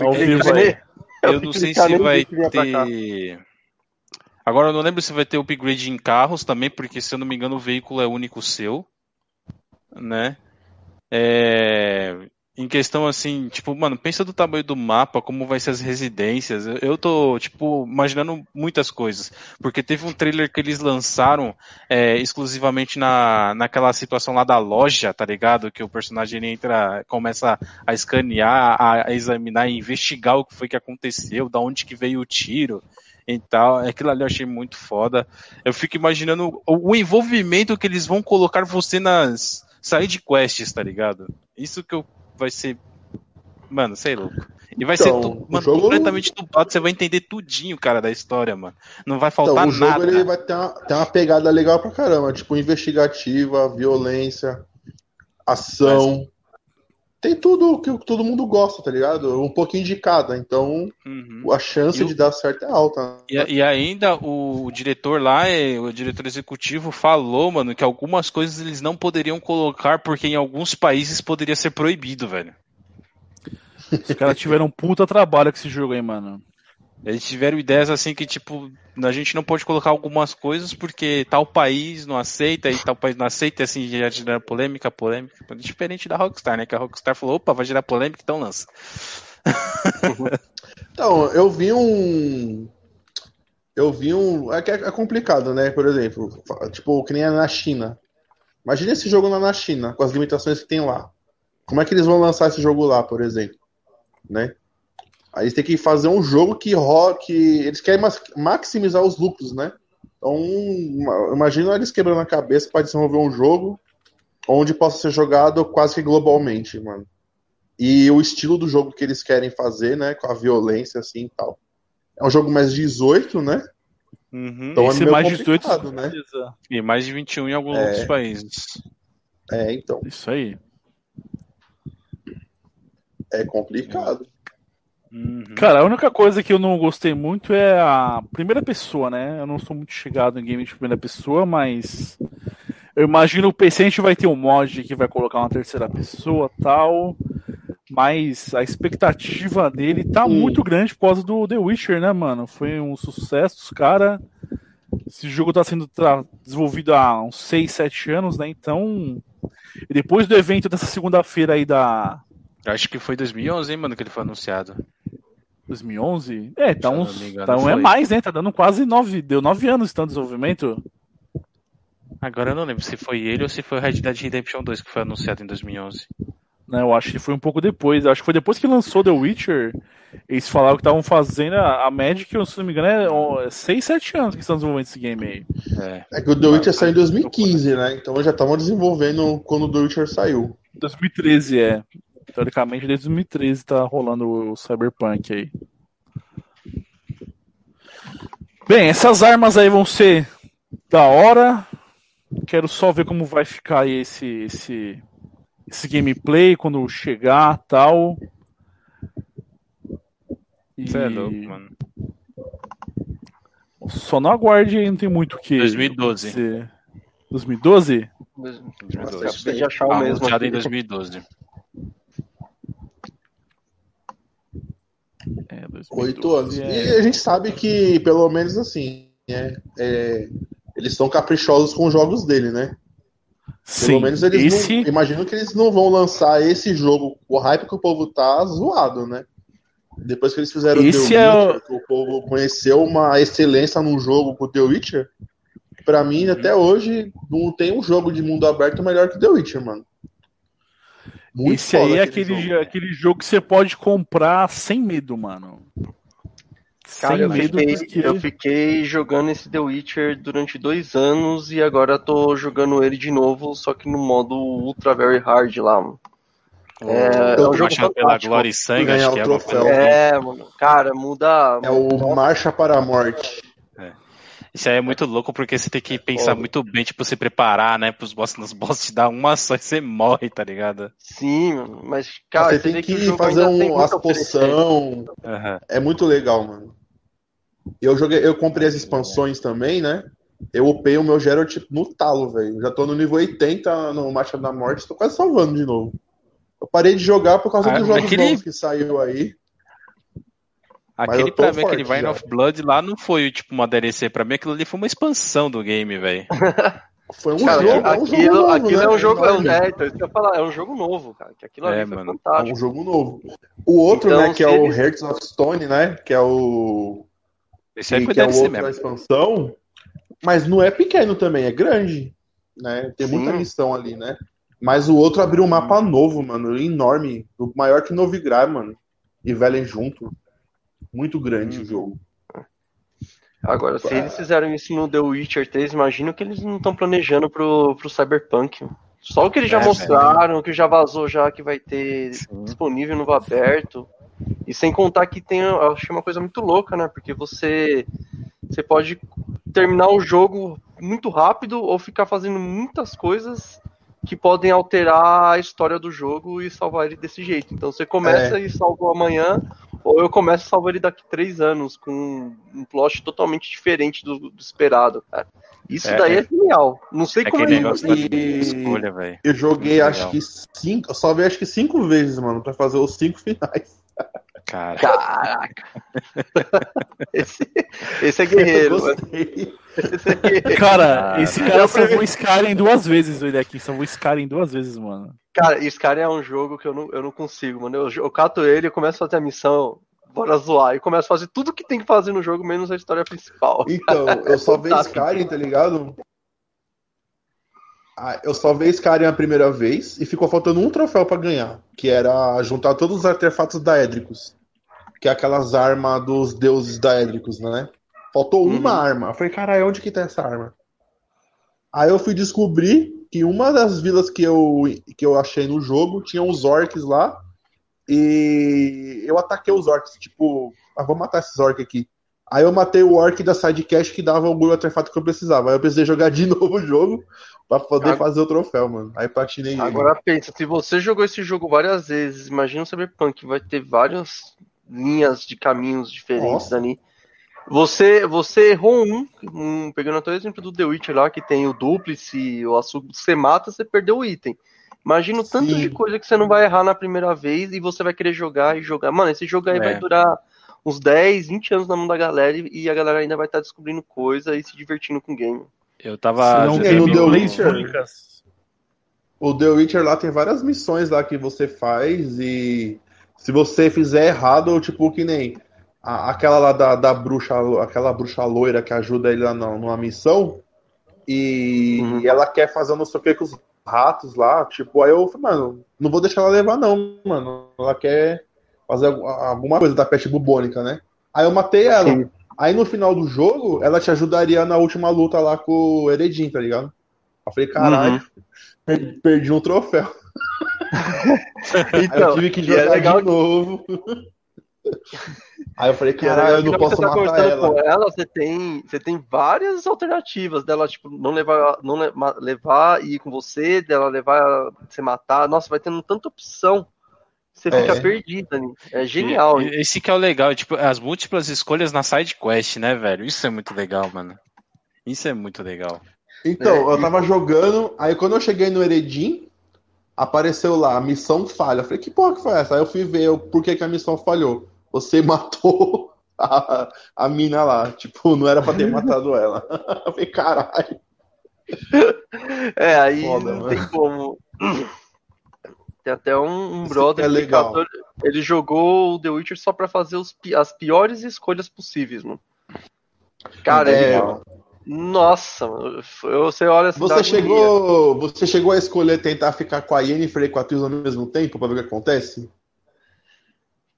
Ao vivo aí. Eu não sei se vai ter. Agora eu não lembro se vai ter upgrade em carros também, porque se eu não me engano o veículo é único seu, né? É... Em questão assim, tipo, mano, pensa do tamanho do mapa, como vai ser as residências. Eu, tô, tipo, imaginando muitas coisas. Porque teve um trailer que eles lançaram é, exclusivamente na, naquela situação lá da loja, tá ligado? Que o personagem ele entra, começa a escanear, a, a examinar e investigar o que foi que aconteceu, da onde que veio o tiro e tal. Aquilo ali eu achei muito foda. Eu fico imaginando o, o envolvimento que eles vão colocar você nas side quests, tá ligado? Isso que eu, vai ser. Mano, sei louco. E vai Então, ser mano, jogo- completamente dublado, você vai entender tudinho, cara, da história, mano. Não vai Então, faltar o jogo nada. ele vai ter uma, ter uma pegada legal pra caramba, tipo investigativa, violência, ação. Tem tudo que todo mundo gosta, tá ligado? Um pouquinho de cada, então Uhum. a chance E o- de dar certo é alta. E, e ainda o, diretor lá, é, o diretor executivo, falou, mano, que algumas coisas eles não poderiam colocar porque em alguns países poderia ser proibido, velho. Os caras tiveram um puta trabalho com esse jogo aí, mano. Eles tiveram ideias assim que, tipo, a gente não pode colocar algumas coisas porque tal país não aceita e tal país não aceita, assim já gera polêmica, polêmica. Diferente da Rockstar, né? Que a Rockstar falou, opa, vai gerar polêmica, então lança. Então, eu vi um. Eu vi um. É que é complicado, né? Por exemplo, tipo, que nem é na China. Imagina esse jogo lá na China, com as limitações que tem lá. Como é que eles vão lançar esse jogo lá, por exemplo? Né? Aí eles têm que fazer um jogo que, ro que eles querem maximizar os lucros, né? Então, ima- imagina eles quebrando a cabeça para desenvolver um jogo onde possa ser jogado quase que globalmente, mano. E o estilo do jogo que eles querem fazer, né? Com a violência assim e tal. É um jogo mais 18, né? Uhum. Então é Esse meio mais 18, complicado, né? E mais de 21 em alguns É. outros países. É, então. Isso aí. É complicado. Uhum. Cara, a única coisa que eu não gostei muito é a primeira pessoa, né? Eu não sou muito chegado em game de primeira pessoa, mas eu imagino o PC a gente vai ter um mod que vai colocar uma terceira pessoa tal. Mas a expectativa dele tá Hum. muito grande por causa do The Witcher, né, mano? Foi um sucesso, os cara. Esse jogo tá sendo tra- desenvolvido há uns 6, 7 anos, né? Então, e depois do evento dessa segunda-feira aí da Acho que foi 2011, hein, mano, que ele foi anunciado. 2011? É, tá não uns. Tá, um é mais, né? Tá dando quase nove. Deu nove anos de desenvolvimento. Agora eu não lembro se foi ele ou se foi o Red Dead Redemption 2 que foi anunciado em 2011. Né, eu acho que foi um pouco depois. Eu acho que foi depois que lançou The Witcher. Eles falaram que estavam fazendo a, a Magic, se não me engano, é ó, 6, 7 anos que estão desenvolvendo esse game aí. É. É que o The Witcher saiu em 2015, né? Então já estavam desenvolvendo quando o The Witcher saiu. 2013 é. Teoricamente, desde 2013 tá rolando o Cyberpunk aí. Bem, essas armas aí vão ser da hora. Quero só ver como vai ficar aí esse, esse, esse gameplay quando chegar tal. E Você é louco, mano. Só não aguarde aí, não tem muito o que. 2012. dizer. 2012? Nossa, 2012. acabei de achar o Ah, mesmo. anunciado em aqui. 2012. É, 2012. Oito anos. é. E a gente sabe que, pelo menos assim, é, é, eles são caprichosos com os jogos dele, né? Sim, Pelo menos eles esse... não. Imagino que eles não vão lançar esse jogo. O hype que o povo tá zoado, né? Depois que eles fizeram Esse The é Witcher, que o povo conheceu uma excelência num jogo com o The Witcher. Pra mim, até hoje, não tem um jogo de mundo aberto melhor que The Witcher, mano. Muito Esse aí é aquele aquele, jogo. aquele jogo que você pode comprar sem medo, mano. Cara, sem eu medo, fiquei, porque... eu fiquei jogando esse The Witcher durante dois anos e agora tô jogando ele de novo, só que no modo Ultra Very Hard lá, mano. É, é um jogo Baixado pela glória e sangue, Ganhar acho que é É, mano, cara, muda. É o Marcha para a Morte. Isso aí é muito louco porque você tem que pensar Foda. muito bem, tipo, se preparar, né, pros boss, nos boss te dar uma só e você morre, tá ligado? Sim, mas, cara, você você tem que, que fazer um, as poção. Aham. É muito legal, mano. Eu joguei, eu comprei as expansões também, né? Eu upei o meu Geralt no talo, velho. Já tô no nível 80 no Marcha da Morte, tô quase salvando de novo. Eu parei de jogar por causa Ah, dos jogos aquele- novos que saiu aí. Aquele pra mim, aquele Vine já. of Blood lá não foi tipo uma DLC, pra mim aquilo ali foi uma expansão do game, velho. Foi um Cara, jogo, é um aquilo, jogo novo, aquilo né? é um jogo. É, um- é, então, isso que eu ia falar, é um jogo novo, cara. Que aquilo É, ali foi mano. É fantástico. um jogo novo. O outro, Então, né, que é o eles- Hearts of Stone, né? Que é o. Esse aí que foi que é o outro da mesmo. expansão. Mas não é pequeno também, é grande. Né? Tem muita Sim. missão ali, né? Mas o outro abriu um mapa novo, mano. Enorme. Maior que Novigrad, mano. E Velen junto. Muito grande Uhum. o jogo. Agora, se eles fizeram isso no The Witcher 3, imagino que eles não estão planejando pro, pro Cyberpunk. Só o que eles já É, mostraram, o que já vazou já que vai ter Sim. disponível no aberto. E sem contar que tem, eu achei uma coisa muito louca, né? Porque você você pode terminar o jogo muito rápido ou ficar fazendo muitas coisas que podem alterar a história do jogo e salvar ele desse jeito. Então você começa e salva amanhã, ou eu começo e salvo ele daqui três anos, com um plot totalmente diferente do, do esperado, cara. Isso É, daí é, é. genial. Não sei É como aquele ele. negócio da E- escolha, velho. Eu joguei Muito acho que cinco. Eu salvei acho que cinco vezes, mano, pra fazer os cinco finais. Cara. Caraca! esse, esse é guerreiro. Esse é guerreiro. Cara, esse cara Eu salvou prefiro- Skyrim duas vezes, ele aqui. Salvou Skyrim duas vezes, mano. Cara, cara é um jogo que eu não, eu não consigo, mano. Eu, eu cato ele, eu começo a fazer a missão, bora zoar, e começo a fazer tudo que tem que fazer no jogo, menos a história principal. Então, eu salvei Fantástico. Skyrim, tá ligado? Ah, eu salvei Skyrim a primeira vez e ficou faltando um troféu pra ganhar, que era juntar todos os artefatos da Edricus, que é aquelas armas dos deuses da Edricus, né? Faltou uma Uhum. arma. Eu falei, caralho, onde que tá essa arma? Aí eu fui descobrir que uma das vilas que eu, que eu achei no jogo tinha uns orcs lá e eu ataquei os orcs, tipo, ah, vou matar esses orcs aqui. Aí eu matei o orc da sidecash que dava o artefato que eu precisava. Aí eu precisei jogar de novo o jogo pra poder Agora- fazer o troféu, mano. Aí platinei ele. Agora pensa, se você jogou esse jogo várias vezes, imagina o Cyberpunk, vai ter várias linhas de caminhos diferentes Nossa. ali. Você, você errou um, um, pegando até o exemplo do The Witcher lá, que tem o duplice, o açúcar, você mata, você perdeu o item. Imagina o tanto Sim. de coisa que você não vai errar na primeira vez e você vai querer jogar e jogar. Mano, esse jogo aí É. vai durar uns 10, 20 anos na mão da galera e a galera ainda vai estar descobrindo coisa e se divertindo com o game. Eu tava. Jogando no The Witcher. únicas. O The Witcher lá tem várias missões lá que você faz e se você fizer errado, tipo, que nem a- aquela lá da, da bruxa, aquela bruxa loira que ajuda ele lá na- numa missão e Uhum. ela quer fazer não sei o que com os ratos lá, tipo, aí eu falei, mano, não vou deixar ela levar não, mano. Ela quer fazer algu- alguma coisa da peste bubônica, né? Aí eu matei ela. Sim. Aí no final do jogo, ela te ajudaria na última luta lá com o Eredin, tá ligado? Eu falei, caralho, Uhum. per- perdi um troféu. Aí eu Então, tive que e é jogar legal de novo. Aí eu falei, Que é legal eu não posso você tá matar conversando ela. com ela, você tem, você tem várias alternativas dela, tipo, não levar, não levar e ir com você, dela levar você matar. Nossa, vai tendo tanta opção. Você É. fica perdido ali. É genial. E- Esse que é o legal, tipo, as múltiplas escolhas na side quest, né, velho? Isso é muito legal, mano. Isso é muito legal. Então, É, eu e- tava jogando, aí quando eu cheguei no Eredin, apareceu lá, missão falha. Eu falei, que porra que foi essa? Aí eu fui ver o por que, que a missão falhou. Você matou a, a mina lá. Tipo, não era pra ter matado ela. Eu falei, caralho. É, aí Foda, não mano. tem como. Tem até um, um brother é legal. ele jogou o The Witcher só pra fazer os as piores escolhas possíveis, mano. Cara, É, é, nossa, mano, você olha assim, Você agonia. chegou, você chegou a escolher tentar ficar com a Yennefer e com a Triss ao mesmo tempo pra ver o que acontece?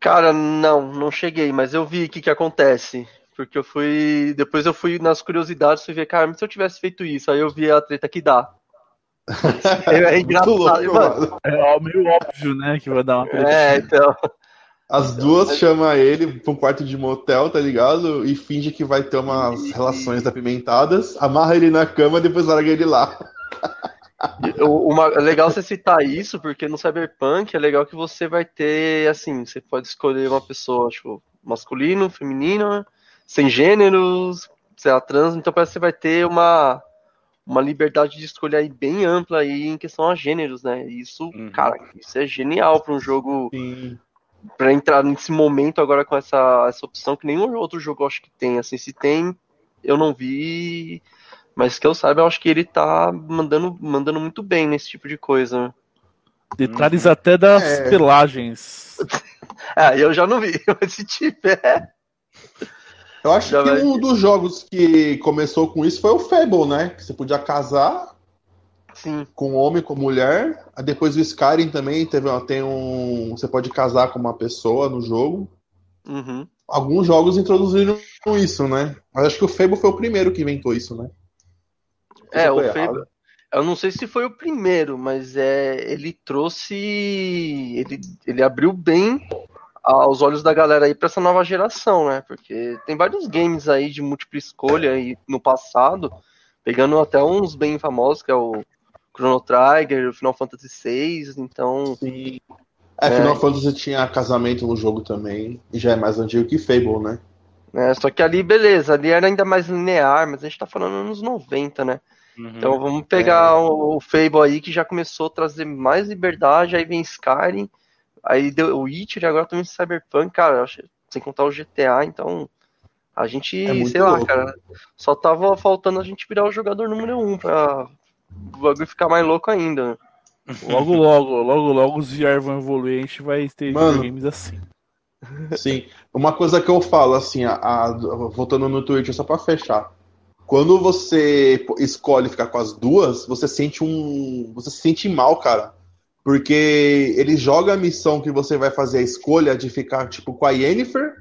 Cara, não, não cheguei, mas eu vi o que que acontece. Porque eu fui. Depois eu fui nas curiosidades e ver, cara, mas se eu tivesse feito isso, aí eu vi a treta que dá. É engraçado, Muito louco, mano. mano. É meio óbvio, né? Que vai dar uma treta. É, então. As duas chamam ele pra um quarto de motel, tá ligado? E finge que vai ter umas relações apimentadas, amarra ele na cama e depois larga ele lá. O- Uma, é legal você citar isso, porque no Cyberpunk é legal que você vai ter, assim, você pode escolher uma pessoa, tipo, masculino, feminino, sem gêneros, sei lá, trans, então parece que você vai ter uma, uma liberdade de escolha aí bem ampla aí em questão a gêneros, né? E Isso, Uhum. cara, isso é genial para um jogo, Sim. Para entrar nesse momento agora com essa, essa opção que nenhum outro jogo eu acho que tem, assim, se tem, eu não vi, mas que eu saiba, eu acho que ele tá mandando, mandando muito bem nesse tipo de coisa. Detalhes até das É. pelagens. Ah, eu já não vi, mas se tiver. Eu acho Já que vai- um dos jogos que começou com isso foi o Fable, né? Que você podia casar Sim. com homem, com mulher. Aí depois o Skyrim também teve, tem um. Você pode casar com uma pessoa no jogo. Uhum. Alguns jogos introduziram isso, né? Mas acho que o Fable foi o primeiro que inventou isso, né? É, o tô Fable. errado. Eu não sei se foi o primeiro, mas é, ele trouxe. Ele, ele abriu bem aos olhos da galera aí pra essa nova geração, né? Porque tem vários games aí de múltipla escolha aí no passado, pegando até uns bem famosos, que é o Chrono Trigger, o Final Fantasy VI, então. Sim. É, É. Final Fantasy tinha casamento no jogo também. E já é mais antigo que Fable, né? né, só que ali, beleza, ali era ainda mais linear, mas a gente tá falando anos 90, né? Uhum. Então vamos pegar o, o Fable aí que já começou a trazer mais liberdade, aí vem Skyrim, aí deu o Witcher e agora também Cyberpunk, cara, sem contar o GTA, então a gente, É sei lá, louco. cara, só tava faltando a gente virar o jogador número um pra o bagulho ficar mais louco ainda. Logo, logo, logo, logo os VR vão evoluir, a gente vai ter Mano. games assim. Sim. Uma coisa que eu falo, assim, a, a- voltando no Twitch, só pra fechar. Quando você escolhe ficar com as duas, você sente um. Você se sente mal, cara. Porque ele joga a missão que você vai fazer a escolha de ficar, tipo, com a Yennefer.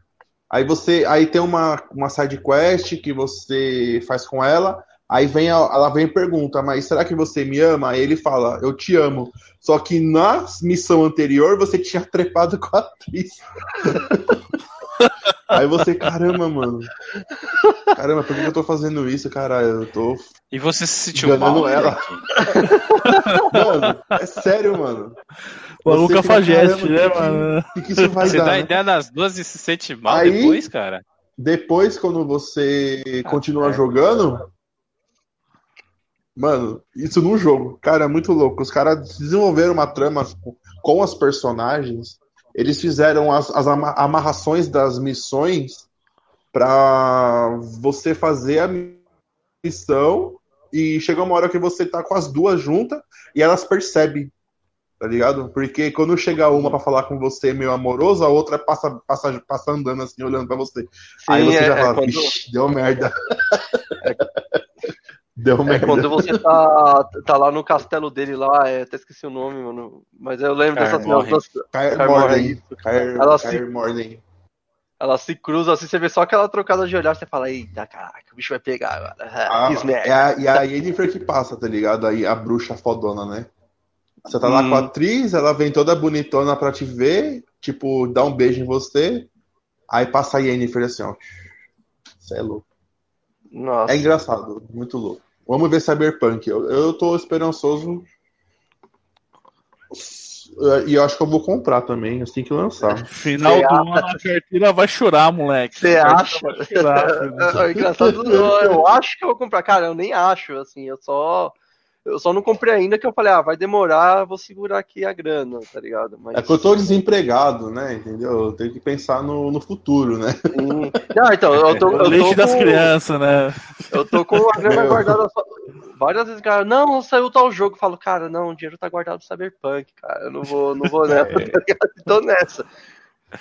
Aí você. Aí tem uma, uma side quest que você faz com ela. Aí vem a- ela vem e pergunta, mas será que você me ama? Aí ele fala, eu te amo. Só que na missão anterior você tinha trepado com a atriz. Aí você, caramba, mano. Caramba, por que eu tô fazendo isso, caralho? Eu tô. E você se sentiu mal? ela. moleque? Mano, é sério, mano. O Você Luca Fageste, caramba, né, mano? O que, que isso vai Você dar? dá né? ideia nas duas e se sente mal Aí- depois, cara? Depois, quando você continua é. jogando. Mano, isso num jogo. Cara, é muito louco. Os caras desenvolveram uma trama com- as personagens. Eles fizeram as, as ama- amarrações das missões pra você fazer a missão e chega uma hora que você tá com as duas juntas e elas percebem, tá ligado? Porque quando chega uma pra falar com você meio amoroso, a outra passa, passa, passa andando assim, olhando pra você. Aí Sim, você é- já é fala, quando- "Vixe, deu merda. deu É merda. quando você tá, tá lá no castelo dele lá, é, até esqueci o nome, mano. Mas eu lembro dessas Morhen. duas. Cair Morden. Ela se- Morden. Elas se cruzam assim, você vê só aquela trocada de olhar, você fala, eita, caraca, o bicho vai pegar agora. Ah, é a, e a Yennefer que passa, tá ligado? Aí a bruxa fodona, né? Você tá lá Hum. com a atriz, ela vem toda bonitona pra te ver, tipo, dá um beijo em você, aí passa a Yennefer assim, ó. Você é louco. Nossa. É engraçado, muito louco. Vamos ver Cyberpunk. Eu, eu tô esperançoso. E eu acho que eu vou comprar também, assim que lançar. Final Cê do ano a carteira vai chorar, moleque. Você acha? Vai chorar, filho. É engraçado, eu, eu acho que eu vou comprar. Cara, eu nem acho, assim, eu só. Eu só não comprei ainda que eu falei, ah, vai demorar, vou segurar aqui a grana, tá ligado? Mas, É que eu tô desempregado, né? Entendeu? Eu tenho que pensar no, no futuro, né? sim. Não, então, eu tô, O eu leite tô das com, crianças, né? Eu tô com a grana guardada só. Várias vezes, cara, não, saiu tal jogo. Eu falo, cara, não, o dinheiro tá guardado no Cyberpunk, cara. Eu não vou, não vou nessa, tá ligado? Tô nessa.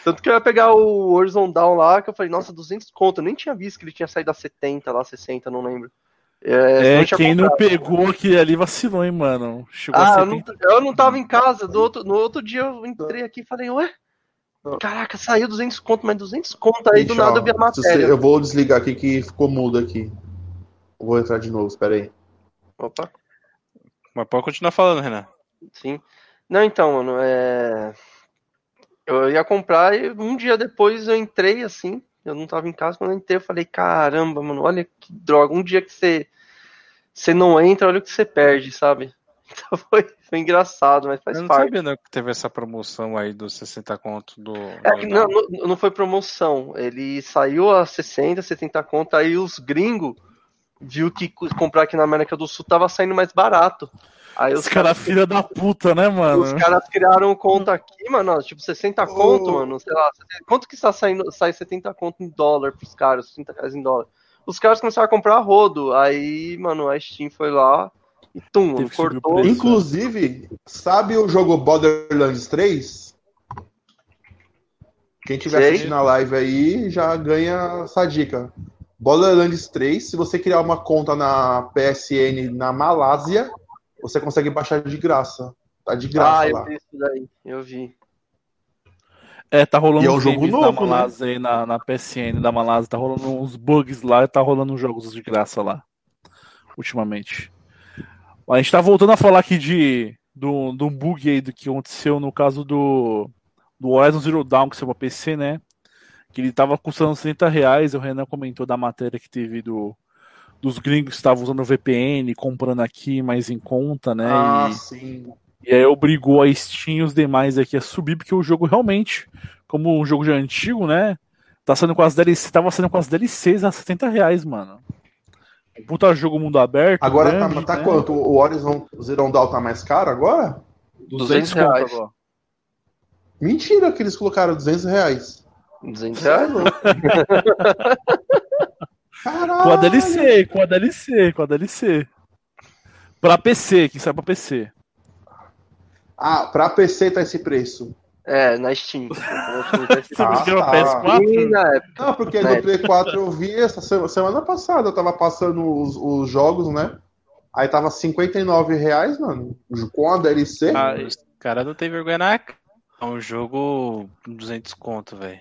Tanto que eu ia pegar o Horizon Down lá, que eu falei, nossa, 200 conto. Eu nem tinha visto que ele tinha saído a 70 lá, 60, não lembro. É, não tinha quem não comprado. pegou aquele ali vacilou, hein, mano. Chegou a Ah, eu 70. não, eu não tava em casa. Do outro, no outro dia eu entrei aqui e falei, ué? Caraca, saiu 200 conto, mas 200 conto aí do nada eu vi a se você- matéria. eu vou desligar aqui que ficou mudo aqui. Eu Vou entrar de novo, espera aí. Opa, Mas pode continuar falando, Renan. sim. Não, então, mano, é. Eu ia comprar e um dia depois eu entrei assim. Eu não tava em casa, quando eu entrei eu falei, caramba, mano, olha que droga. Um dia que você, você não entra, olha o que você perde, sabe? Então foi, foi engraçado, mas faz Eu não parte. sabia não, que teve essa promoção aí dos 60 conto do. É não, não, não foi promoção. Ele saiu a 60, 70 conto, aí os gringos viu que co- comprar aqui na América do Sul tava saindo mais barato. Aí Os os caras caras filha da puta, né, mano? os caras criaram conta aqui, mano, tipo 60 conto, mano, sei lá, quanto que está saindo, sai 70 conto em dólar pros caras, 60 reais em dólar. Os caras começaram a comprar rodo, aí, mano, a Steam foi lá e tum, mano, cortou. preço. Inclusive, sabe o jogo Borderlands 3? Quem estiver Sei. assistindo a live aí já ganha essa dica. Borderlands 3, se você criar uma conta na PSN na Malásia, você consegue baixar de graça. Tá de graça Ah, eu lá. vi isso daí, eu vi. É, tá rolando E é um jogo games da novo, né? Malásia aí na, na PSN da Malásia, tá rolando uns bugs lá e tá rolando uns jogos de graça lá. Ultimamente. A gente tá voltando a falar aqui de do, do bug aí do que aconteceu no caso do, do Horizon Zero Dawn que saiu pra PC, né? Que ele tava custando 60 reais, o Renan comentou da matéria que teve do, dos gringos que estavam usando VPN, comprando aqui mais em conta, né? Ah, E- sim. e aí obrigou a Steam e os demais aqui a subir, porque o jogo realmente, como um jogo já antigo, né? Tá saindo com as DLC, tava saindo com as DLCs a 70 reais, mano. Puta jogo mundo aberto. Agora grande, tá, tá né? quanto? O Horizon Zero Dawn tá mais caro agora? 200 200 reais. agora. Mentira que eles colocaram 200 reais. 200 reais, mano. Caralho! Com a DLC, com a DLC, com a DLC. Pra PC, que sai pra PC. Ah, pra PC tá esse preço. É, na Steam. Na Steam tá esse Você Ah, tá. PS4? E na época. Não, porque É. no Play 4 eu vi essa se- semana passada, eu tava passando os, os jogos, né? Aí tava 59 reais, mano, com a DLC. Ah, Os caras não tem vergonha na cara. É um jogo com 200 conto, velho.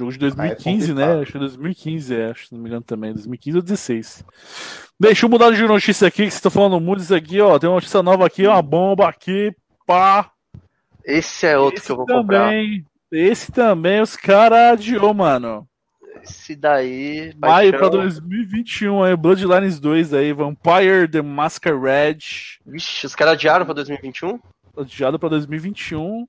Jogo de 2015, Ah, é né? Acho que 2015, é, acho, se não me engano também. 2015 ou 16. Deixa eu mudar de notícia aqui, que vocês estão falando muito isso aqui, ó. Tem uma notícia nova aqui, uma bomba aqui, pá. Esse é outro Esse que eu vou comprar. também, Esse também, os caras adiou, mano. Esse daí. Maio pra 2021 aí, Bloodlines 2 aí, Vampire the Masquerade, Vixe, os caras adiaram pra 2021? adiado pra 2021.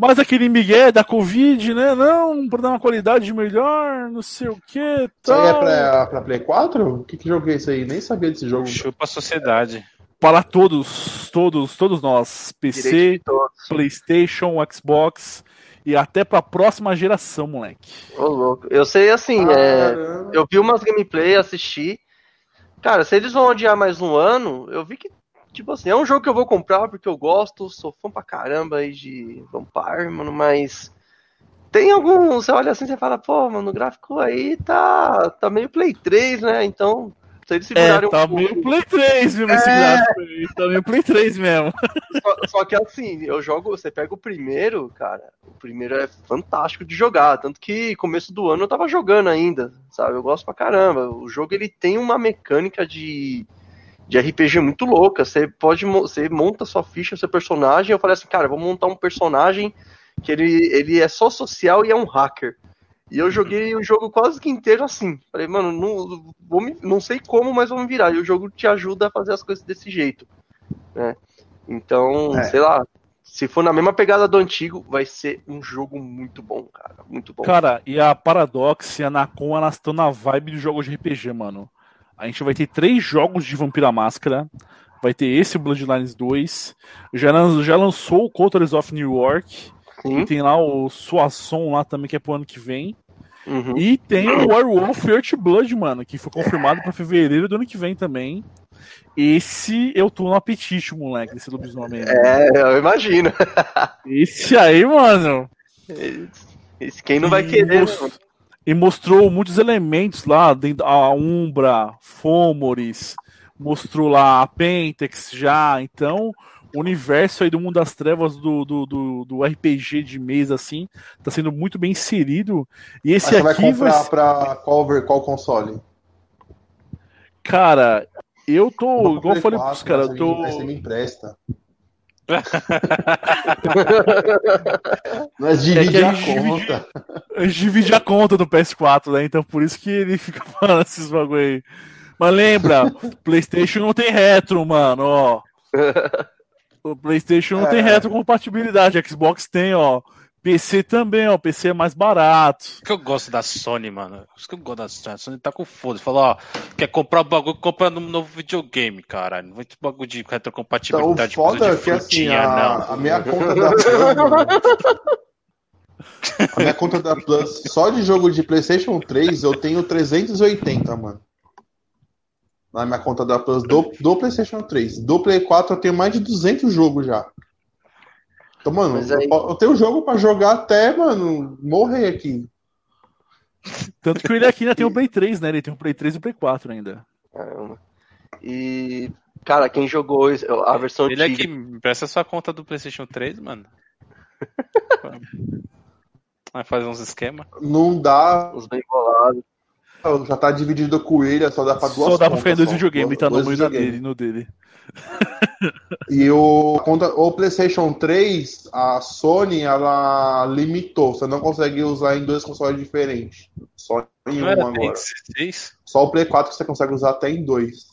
Mas aquele Miguel da Covid, né? Não, pra dar uma qualidade melhor, não sei o que, Isso aí é tal. pra, pra Play 4? Que, que jogo é esse aí? Nem sabia desse jogo. Chupa a sociedade. Para todos, todos, todos nós, PC, todos. PlayStation, Xbox e até pra próxima geração, moleque. Ô, louco. Eu sei assim, é. Caramba. Eu vi umas gameplay, assisti. Cara, se eles vão adiar mais um ano, eu vi que, tipo assim, é um jogo que eu vou comprar porque eu gosto, sou fã pra caramba aí de Vampire, mano, mas. Tem algum. Você olha assim e fala, pô, mano, o gráfico aí tá, tá meio Play 3, né? Então, se eles É, um tá pouco- meio Play 3 mesmo esse É. gráfico aí, tá meio Play 3 mesmo. Só, só que assim, eu jogo, você pega o primeiro, cara, o primeiro é fantástico de jogar, tanto que começo do ano eu tava jogando ainda, sabe? Eu gosto pra caramba. O jogo ele tem uma mecânica de, de RPG muito louca. Você pode, você monta sua ficha, seu personagem. Eu falei assim, cara, vou montar um personagem que ele, ele é só social e é um hacker. E eu joguei o jogo quase que inteiro assim. Falei, mano, não, vou me- não sei como, mas vou me virar. E o jogo te ajuda a fazer as coisas desse jeito. Né? Então, É. sei lá, se for na mesma pegada do antigo, vai ser um jogo muito bom, cara. Muito bom. Cara, e a Paradox e a Nacon, elas estão na vibe de jogos de RPG, mano. A gente vai ter três jogos de Vampira Máscara. Vai ter esse Bloodlines 2. Já, já lançou o Cultures of New York. Sim. E tem lá o Soasson lá também, que é pro ano que vem. Uhum. E tem o Werewolf Earthblood, mano, que foi confirmado pra fevereiro do ano que vem também. esse eu tô no apetite, moleque, esse lobisomem. É, eu imagino. Esse aí, mano. Esse quem não vai querer, né? E mostrou muitos elementos lá, dentro, a Umbra, Fomores, mostrou lá a Pentex já, então o universo aí do mundo das trevas do, do, do, do RPG de mesa, assim, tá sendo muito bem inserido. E esse Mas você aqui vai comprar vai... pra qual, qual console? Cara, eu tô, igual eu falei pros caras, mas eu tô. Você me empresta. Nós divide É a a gente divide- conta. A gente divide a conta do PS4, né? Então por isso que ele fica falando esses bagulho aí. Mas lembra, PlayStation não tem retro, mano, ó. O PlayStation não tem É. retrocompatibilidade, Xbox tem, ó. PC também, ó. PC é mais barato. Isso que eu gosto da Sony, mano. Isso que eu gosto da Sony. A Sony tá com foda. Falou, ó, quer comprar o bagulho, compra no novo videogame, caralho. Não vai ter bagulho de Então, o retrocompatibilidade. foda é de que assim, a, não. a minha conta da mano, a minha conta da Plus, só de jogo de PlayStation 3, eu tenho 380, mano. Na minha conta da Plus do, do PlayStation 3. Do Play 4 eu tenho mais de 200 jogos já. Então, mano, aí- eu, eu tenho jogo pra jogar até, mano, morrer aqui. Tanto que ele aqui ainda tem o Play 3, né? Ele tem o Play 3 e o Play 4 ainda. Caramba. E, cara, quem jogou a versão Ele antiga. aqui, me presta sua conta do PlayStation 3, mano. Vai fazer uns esquemas. Não dá, Os bem bolados. já tá dividido com o Ilha, só dá pra duas Só dá pra ficar em dois videogames, tá no Dois meio da videogames. dele, no dele. E o, conta, o PlayStation 3, a Sony, ela limitou. Você não consegue usar em dois consoles diferentes. Só em Não um era agora. 16? Só o Play 4 que você consegue usar até em dois.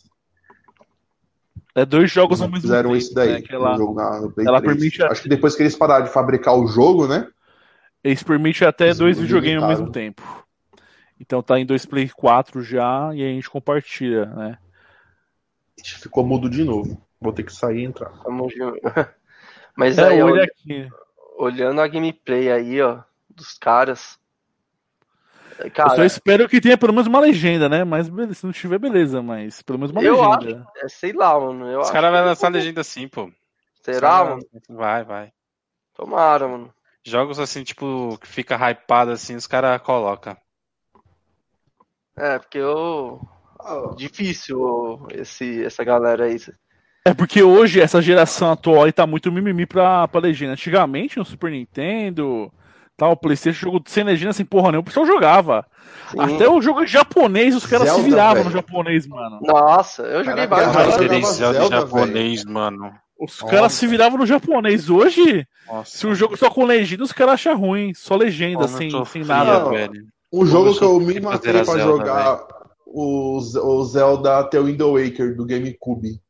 É dois jogos ao mesmo Fizeram tempo. isso daí. né? Que ela, no jogo na- no Play ela 3. permite Acho que depois que eles pararam de fabricar o jogo, né? Eles permitem até Eles dois videogames ao mesmo tempo. Então tá em dois Play 4 já e aí a gente compartilha, né? Ixi, Ficou mudo de novo. Vou ter que sair e entrar. De- Mas É, aí, olha aqui. olhando a gameplay aí, ó, dos caras. Eu só Cara, espero que tenha pelo menos uma legenda, né? Mas se não tiver, beleza, mas pelo menos uma Eu legenda. é, sei lá, mano. Eu Os acho caras vão lançar legenda assim, pô. Será, Os mano? Vai, vai. Tomara, mano. Jogos assim, tipo, que fica hypado assim, os caras colocam. É, porque eu. Difícil esse, essa galera aí. É porque hoje essa geração atual aí tá muito mimimi pra, pra legenda. Antigamente no Super Nintendo, tal, o PlayStation, jogo sem legenda, sem porra nenhuma, o pessoal jogava. Sim. Até o jogo japonês, os caras se viravam no japonês, mano. Nossa, eu joguei vários jogos. Zelda Zelda, japonês, mano. Os Nossa. caras se viravam no japonês. Hoje, Nossa. se o jogo só com legenda, os caras acham ruim. Só legenda, Mano, sem, sem fria, nada. Não. velho. Um jogo que eu me matei pra Zelda, jogar o, o Zelda o Wind Waker do GameCube.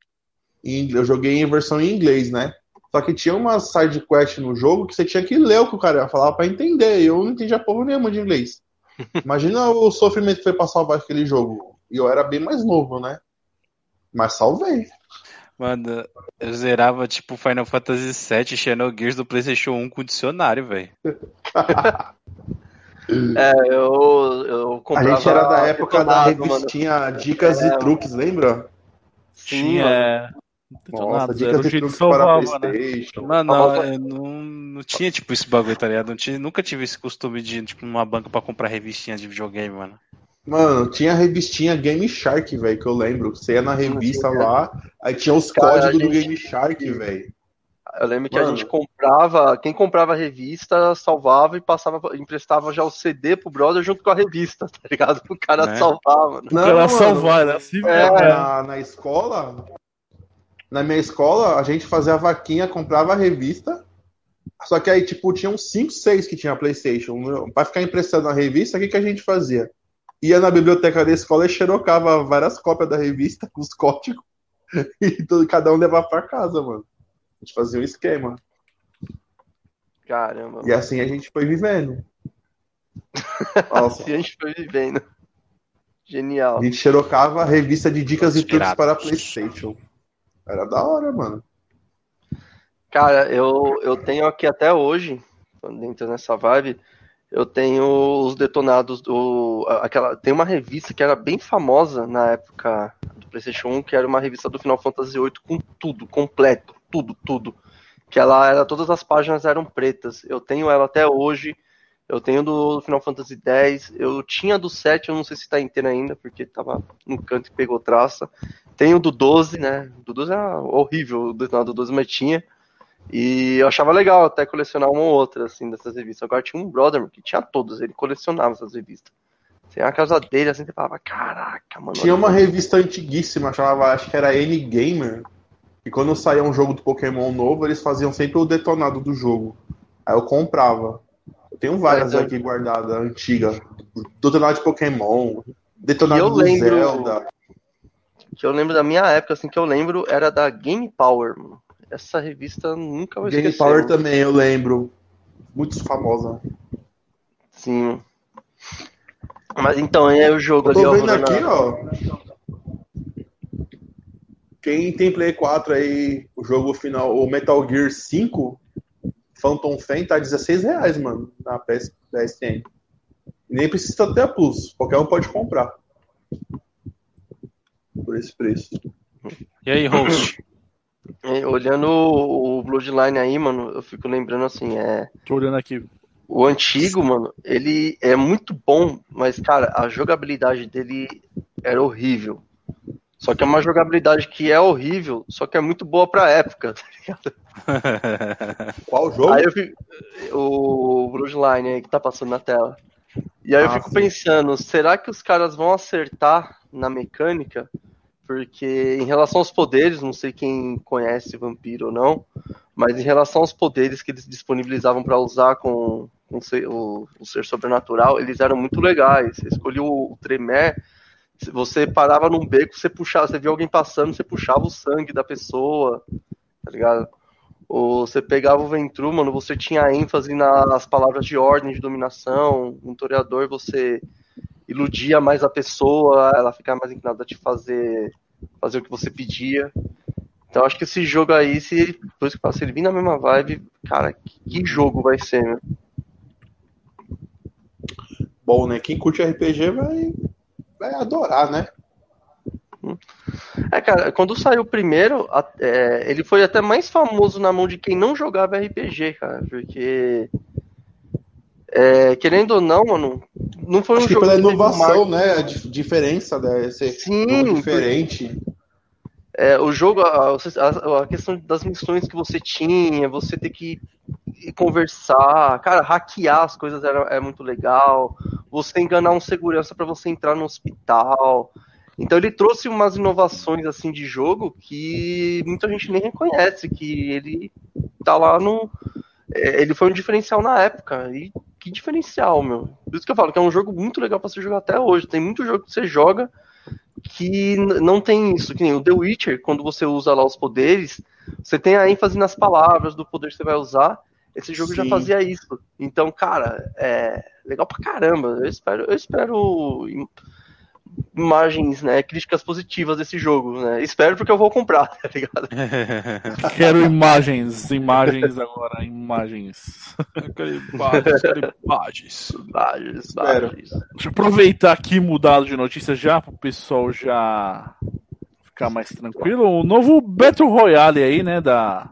Eu joguei em versão em inglês, né? Só que tinha uma side quest no jogo que você tinha que ler o que o cara ia falar pra entender. E eu não entendia porra nenhuma de inglês. Imagina o sofrimento que foi pra salvar aquele jogo. E eu era bem mais novo, né? Mas salvei. Mano, eu zerava tipo Final Fantasy VII Xenogears do PlayStation 1 com dicionário, velho. É, eu, eu A comprava. gente era da época da detonado, mano. revistinha Dicas É. e Truques, lembra? Sim, é, Nossa, Dicas e Truques para salvava, né? Playstation. Mano, Falava- eu não, não tinha tipo esse bagulho, tá ligado? Não tinha, nunca tive esse costume de ir tipo, numa banca pra comprar revistinha de videogame, mano. Mano, tinha a revistinha Game Shark, velho, que eu lembro. Você ia na revista lá, aí tinha os Cara, códigos a do gente- Game Shark, velho. Eu lembro que a Mano. gente comprava, quem comprava a revista salvava e passava, emprestava já o CD pro brother junto com a revista, tá ligado? O cara Né? salvar, mano. Não, Pra ela mano, salvar, era assim É, né? na, na escola, na minha escola, a gente fazia a vaquinha, comprava a revista, só que aí, tipo, tinha uns 5, 6 que tinha Playstation. Pra ficar emprestando a revista, o que, que a gente fazia? Ia na biblioteca da escola e xerocava várias cópias da revista com os códigos e todo- cada um levava pra casa, mano. A gente fazia um esquema. Caramba. E assim a gente foi vivendo. Assim a gente foi vivendo. Genial. a gente xerocava a revista de dicas e truques para Playstation. Era da hora, mano. Cara, eu, eu tenho aqui até hoje, dentro dessa vibe, eu tenho os detonados do. Aquela, tem uma revista que era bem famosa na época do PlayStation 1, que era uma revista do Final Fantasy VIII com tudo, completo, tudo, tudo. Que ela era, todas as páginas eram pretas. Eu tenho ela até hoje. Eu tenho do Final Fantasy X. Eu tinha do 7, eu não sei se tá inteiro ainda, porque tava no canto e pegou traça. Tenho do 12, né? Do 12 era horrível, do do 12 mas tinha. E eu achava legal até colecionar uma ou outra, assim, dessas revistas. Agora tinha um brother que tinha todas, ele colecionava essas revistas. Ia na casa dele, assim, você falava, caraca, mano. Tinha uma revista antiguíssima, chamava, acho que era N-Gamer. E quando saía um jogo do Pokémon novo, eles faziam sempre o detonado do jogo. Aí eu comprava. Eu tenho várias Então- aqui guardadas, antigas. Detonado de Pokémon, detonado do lembro- Zelda. Que eu lembro da minha época, assim, que eu lembro era da Game Power, mano. Essa revista nunca vou Game esquecer. Power mano. também, eu lembro. Muito famosa. Sim. Mas então, é o jogo Eu ali, tô ó. vendo rolando aqui, a- ó. Quem tem Play 4 aí, o jogo final, o Metal Gear 5, Phantom Fan, tá 16 reais, mano, na PS, PSN. Nem precisa ter a Plus, qualquer um pode comprar. Por esse preço. E aí, host? É, Olhando o Bloodline aí, mano, eu fico lembrando assim, é. Tô olhando aqui. O antigo, mano, ele é muito bom, mas, cara, a jogabilidade dele era horrível. Só que é uma jogabilidade que é horrível, só que é muito boa pra época, tá ligado? Qual jogo? Aí eu fico. O Bloodline aí que tá passando na tela. E aí eu Ah, fico sim. pensando, será que os caras vão acertar na mecânica? Porque em relação aos poderes, não sei quem conhece Vampiro ou não, mas em relação aos poderes que eles disponibilizavam pra usar com, com o, o ser sobrenatural, eles eram muito legais. Você escolheu o Tremé, se você parava num beco, você puxava, você via alguém passando, você puxava o sangue da pessoa, tá ligado? Ou você pegava o Ventru, mano, você tinha ênfase nas palavras de ordem, de dominação. Um toreador, você iludia mais a pessoa, ela ficava mais inclinada a te fazer, fazer o que você pedia. Então acho que esse jogo aí, se isso que se ele vir na mesma vibe, cara, que, jogo vai ser, né? Bom, né? Quem curte RPG vai, vai adorar, né? É, cara, quando saiu o primeiro, é, ele foi até mais famoso na mão de quem não jogava RPG, cara, porque. É, querendo ou não, mano, não foi um Acho que jogo pela que um inovação, né? A dif- diferença desse Sim, jogo diferente. É, o jogo, a, a- a questão das missões que você tinha, você ter que conversar, cara, hackear as coisas era, é muito legal. Você enganar um segurança para você entrar no hospital. Então ele trouxe umas inovações assim de jogo que muita gente nem reconhece que ele tá lá no é, ele foi um diferencial na época. E que diferencial, meu. Por isso que eu falo que é um jogo muito legal para você jogar até hoje. Tem muito jogo que você joga que não tem isso, que nem o The Witcher, quando você usa lá os poderes, você tem a ênfase nas palavras do poder que você vai usar. Esse jogo já Sim. fazia isso. Então, cara, é legal pra caramba. Eu espero, eu espero im- imagens, né, críticas positivas desse jogo, né? Espero porque eu vou comprar, tá ligado? Quero imagens, imagens agora, imagens. Caribages, caribages. Imagens, Espero. imagens. Deixa eu aproveitar aqui e mudar de notícia já, pro pessoal já ficar mais tranquilo. O novo Battle Royale aí, né, da,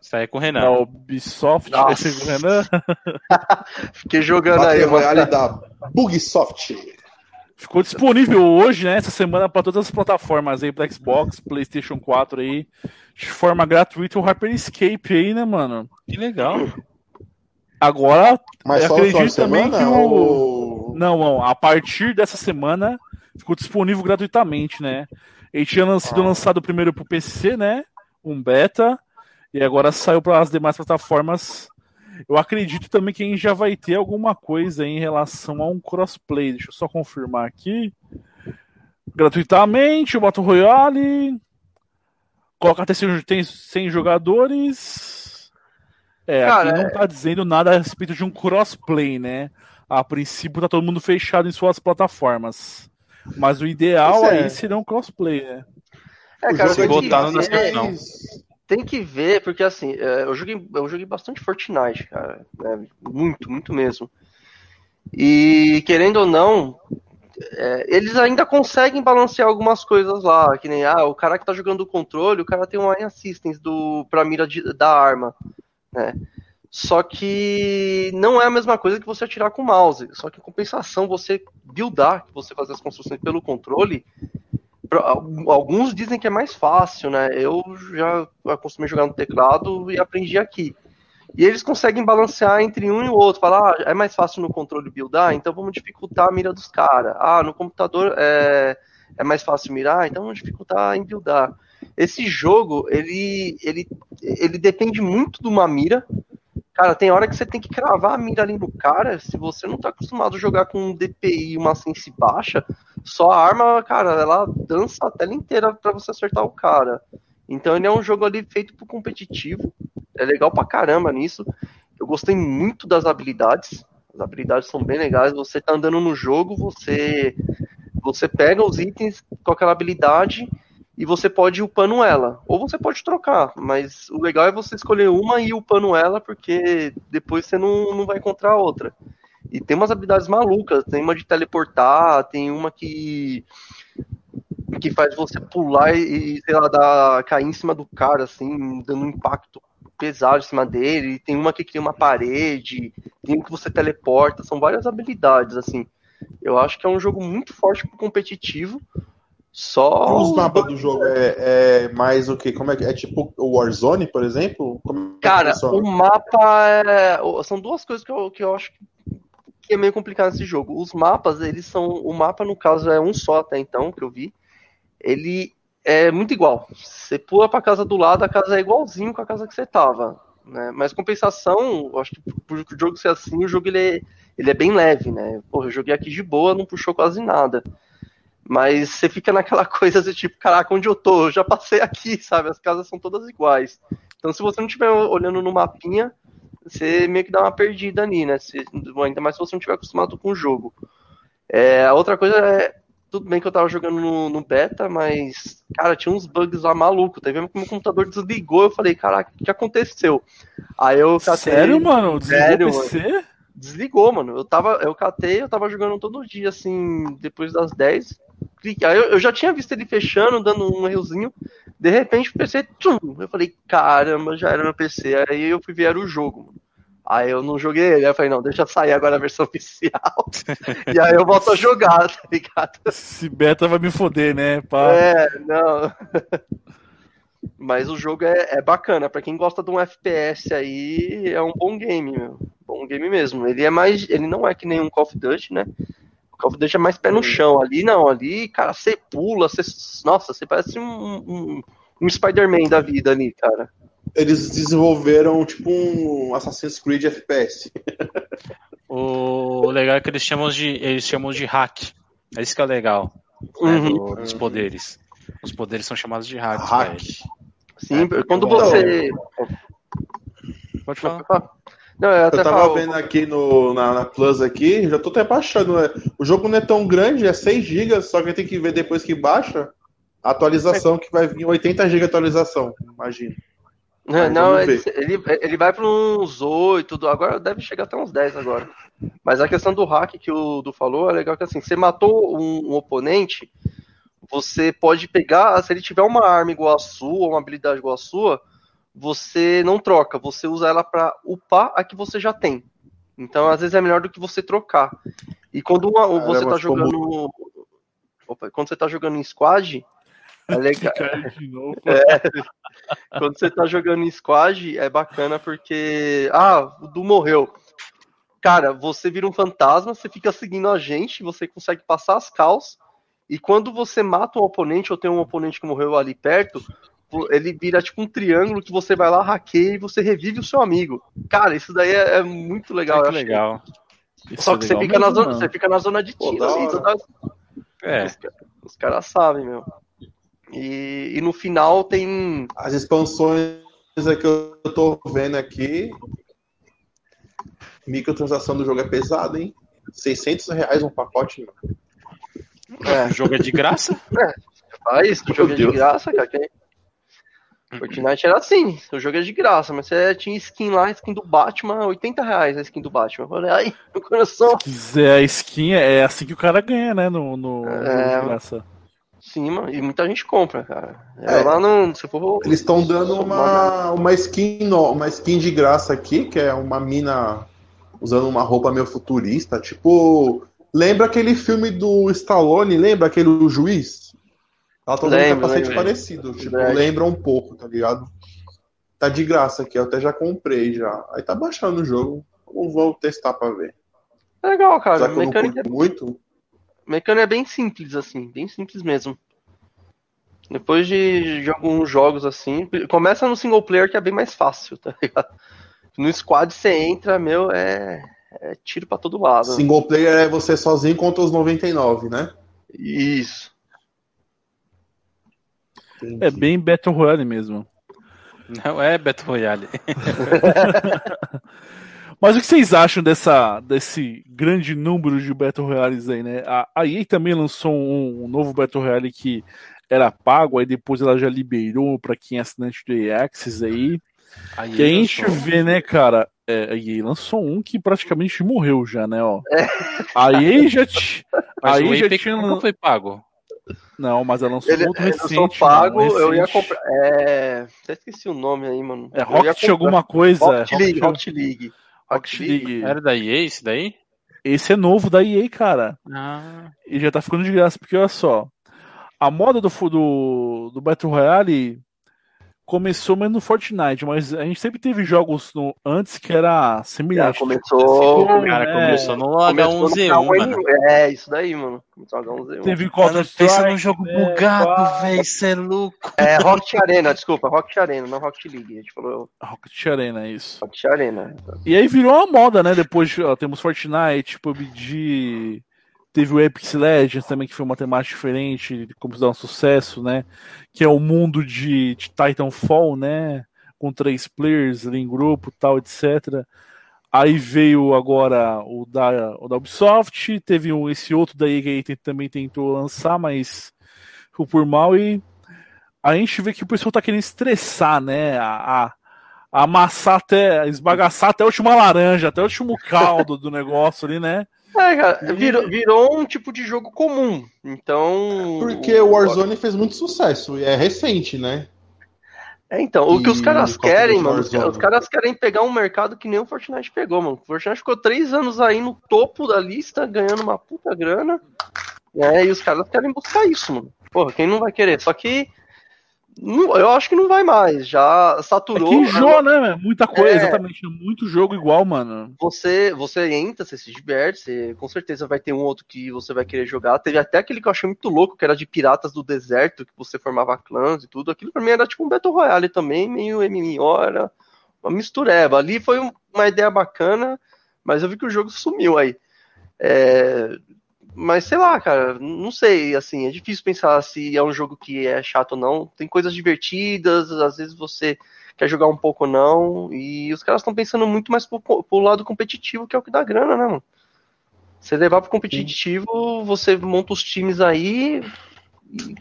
Sai com o da Renan. Ubisoft. Nossa. Esse Renan Fiquei jogando aí, Battle mano. Royale da Bugsoft. Ficou disponível hoje, né, essa semana para todas as plataformas aí, para Xbox, PlayStation 4 aí, de forma gratuita o Hyper Escape aí, né, mano? Que legal. Agora, Mas eu acredito também semana? que o... ou- Não, não, a partir dessa semana ficou disponível gratuitamente, né? Ele tinha sido Ah. lançado primeiro pro PC, né? Um beta, e agora saiu para as demais plataformas. Eu acredito também que a gente já vai ter alguma coisa em relação a um crossplay. Deixa eu só confirmar aqui. Gratuitamente, o Battle Royale. Coloca até 100 tem 100 jogadores. É, Cara, aqui não tá dizendo nada a respeito de um crossplay, né? A princípio tá todo mundo fechado em suas plataformas. Mas o ideal é. aí seria um crossplay, né? É, O cara, é que, botado na ver, descrição. Tem que ver, porque assim, é, eu joguei, eu joguei bastante Fortnite, cara. né? Muito, muito mesmo. E querendo ou não, é, eles ainda conseguem balancear algumas coisas lá, que nem ah, o cara que tá jogando o controle, o cara tem um eye assistance do, pra mira de, da arma, né? Só que não é a mesma coisa que você atirar com o mouse. Só que em compensação, você buildar, você fazer as construções pelo controle, alguns dizem que é mais fácil, né? Eu já acostumei jogar no teclado e aprendi aqui. E eles conseguem balancear entre um e o outro. Falar, ah, é mais fácil no controle buildar, então vamos dificultar a mira dos caras. Ah, no computador é, é mais fácil mirar, então vamos dificultar em buildar. Esse jogo, ele, ele, ele depende muito de uma mira. Cara, tem hora que você tem que cravar a mira ali no cara. Se você não tá acostumado a jogar com um DPI e uma sense baixa, só a arma, cara, ela dança a tela inteira para você acertar o cara. Então ele é um jogo ali feito pro competitivo é legal pra caramba nisso. Eu gostei muito das habilidades. As habilidades são bem legais. Você tá andando no jogo, você você pega os itens com aquela habilidade e você pode ir upando ela. Ou você pode trocar, mas o legal é você escolher uma e ir upando ela, porque depois você não, não vai encontrar outra. E tem umas habilidades malucas, tem uma de teleportar, tem uma que que faz você pular e, sei lá, dar, cair em cima do cara, assim, dando um impacto pesado em cima dele, tem uma que cria uma parede, tem uma que você teleporta, são várias habilidades, assim. Eu acho que é um jogo muito forte pro competitivo. Só. Os mapas do jogo é, é, mais o que? Como é que é tipo o Warzone, por exemplo? Como é Cara, o mapa é... são duas coisas que eu, que eu acho que é meio complicado nesse jogo. Os mapas, eles são. O mapa, no caso, é um só até então, que eu vi. Ele é muito igual. Você pula para casa do lado, a casa é igualzinho com a casa que você tava. Né? Mas compensação, acho que por o jogo ser assim, o jogo ele é, ele é bem leve, né? Porra, eu joguei aqui de boa, não puxou quase nada. Mas você fica naquela coisa de tipo, caraca, onde eu tô? Eu já passei aqui, sabe? As casas são todas iguais. Então se você não estiver olhando no mapinha, você meio que dá uma perdida ali, né? Se, ainda mais se você não estiver acostumado com o jogo. É, a outra coisa é tudo bem que eu tava jogando no, no, beta, mas, cara, tinha uns bugs lá maluco. Teve que meu computador desligou. Eu falei, caraca, o que acontei?" Aí eu catei. Sério, mano? Desligou Sério, o PC? Mano. Desligou, mano. Eu, tava, eu catei, eu tava jogando todo dia, assim, depois das 10. Eu, eu já tinha visto ele fechando, dando um errozinho. De repente o PC, tchum, eu falei, caramba, já era no PC. Aí eu fui ver era o jogo, mano. Aí eu não joguei ele, aí eu falei, não, deixa sair agora a versão oficial. e aí eu volto a jogar, tá ligado? Esse beta vai me foder, né? Pá. É, não. Mas o jogo é, é bacana, para quem gosta de um FPS aí, é um bom game, meu. Bom game mesmo. Ele é mais. Ele não é que nem um Call of Duty, né? É mais pé no chão. Ali não, ali, cara, você pula, você. Nossa, você parece um, um, um Spider-Man da vida ali, cara eles desenvolveram tipo um Assassin's Creed FPS. o legal é que eles chamam de eles chamam de hack. É isso que é legal né, uhum. do, dos poderes. Os poderes são chamados de hack. hack. Sim, é, quando você pode falar. Não, eu, eu tava falo... vendo aqui no, na, na, Plus aqui, já tô até baixando. Né? O jogo não é tão grande, é 6 GB, só que tem que ver depois que baixa a atualização, que vai vir 80 GB atualização, imagina. Mas não, ele, ele, ele, vai para uns 8, agora deve chegar até uns 10 agora. Mas a questão do hack que o Du falou é legal que assim, você matou um, um, oponente, você pode pegar, se ele tiver uma arma igual a sua, uma habilidade igual a sua, você não troca, você usa ela para upar a que você já tem. Então, às vezes é melhor do que você trocar. E quando uma, você está jogando. Opa, quando você tá jogando em squad, é legal. É, quando você tá jogando em squad, é bacana porque. Ah, o Du morreu. Cara, você vira um fantasma, você fica seguindo a gente, você consegue passar as calls, e quando você mata um oponente ou tem um oponente que morreu ali perto, ele vira tipo um triângulo que você vai lá, hackeia e você revive o seu amigo. Cara, isso daí é, é muito legal. É legal. Só que é legal você, fica na zona, você fica na zona de tiro. É. Os, os caras sabem, meu. E, e no final tem. As expansões que eu tô vendo aqui. Microtransação do jogo é pesado, hein? 600 reais um pacote, mano. É. O jogo é de graça? É. Faz, o jogo é de graça, cara. Quem, Fortnite era assim, o jogo é de graça, mas você tinha skin lá, skin do Batman, 80 reais a skin do Batman. Eu falei, ai, meu coração. Se quiser a skin, é assim que o cara ganha, né? No, no, É, no graça. Sim, mano, e muita gente compra, cara. É, É. lá no. Se for, Eles estão dando uma, uma skin no- uma skin de graça aqui, que é uma mina usando uma roupa meio futurista, tipo. Lembra aquele filme do Stallone? Lembra aquele O Juiz? Ela tá usando um Lembro, capacete lembro. parecido, tipo, Verdade. lembra um pouco, tá ligado? Tá de graça aqui, eu até já comprei já. Aí tá baixando o jogo. Vou, vou testar pra ver. É legal, cara. Já que eu não Mecânica, muito. mecânica é bem simples, assim, bem simples mesmo. Depois de, de alguns jogos assim, começa no single player que é bem mais fácil, tá ligado? No squad você entra, meu, é, é tiro pra todo lado. Single player é você sozinho contra os 99, né? Isso. Entendi. É bem Battle Royale mesmo. Não é Battle Royale. Mas o que vocês acham dessa, desse grande número de Battle Royales aí, né? A, a EA também lançou um, um novo Battle Royale que era pago, aí depois ela já liberou pra quem é assinante do EA Access aí. Aí Que a gente sou- vê, né, cara? É, a EA lançou um que praticamente morreu já, né, ó. É. A EA já, Mas aí o já tinha nunca foi pago. Não, mas ela lançou Ele, outro eu recente. sou pago, mano, eu ia comprar. É. Até esqueci o nome aí, mano. É Eu Rocket comprar. alguma coisa. Rocket é, League, Rocket- Rocket League. Rocket League. Era da EA esse daí? Esse é novo da EA, cara. Ah, E já tá ficando de graça, porque olha só. A moda do, do, do Battle Royale começou menos no Fortnite, mas a gente sempre teve jogos no- antes que era Já semelhante. começou. Tipo, cara, é, começou no começou no H1Z1, K1N1. mano. É, isso daí, mano. Começou no H1Z1. Teve Counter pensa Strike. num jogo né, bugado, velho. Isso é louco. É, Rocket Arena, desculpa, Rocket Arena, não Rocket League. A gente falou Rocket Arena, isso. Rocket Arena. E aí virou uma moda, né? Depois ó, temos Fortnite, PUBG, teve o Epic Legends também, que foi uma temática diferente, como se dá um sucesso, né? Que é o mundo de, de Titanfall, né? Com três players ali em grupo tal, etc. Aí veio agora o da, o da Ubisoft, teve um, esse outro da EA que também tentou lançar, mas ficou por mal e a gente vê que o pessoal tá querendo estressar, né? A, a- amassar até, esbagaçar até a última laranja, até o último caldo do negócio ali, né? É, cara, virou, virou um tipo de jogo comum. Então. Porque o Warzone fez muito sucesso e é recente, né? É, então, o que os caras of querem, mano, os, caras querem pegar um mercado que nem o Fortnite pegou, mano. O Fortnite ficou três anos aí no topo da lista, ganhando uma puta grana. É, e os caras querem buscar isso, mano. Porra, quem não vai querer? Só que. Não- eu acho que não vai mais. Já É saturou. que enjoa, né? Muita coisa, É. exatamente. Muito jogo igual, mano. Você, você entra, você se diverte, você, com certeza vai ter um outro que você vai querer jogar. Teve até aquele que eu achei muito louco, que era de Piratas do Deserto, que você formava clãs e tudo. Aquilo pra mim era tipo um Battle Royale também, meio MMO, era uma mistureba. Ali foi um- uma ideia bacana, mas eu vi que o jogo sumiu aí. É, mas sei lá, cara, não sei, assim, é difícil pensar se é um jogo que é chato ou não. Tem coisas divertidas, às vezes você quer jogar um pouco ou não, e os caras estão pensando muito mais pro, pro lado competitivo, que é o que dá grana, né, mano? Você levar pro competitivo, você monta os times aí,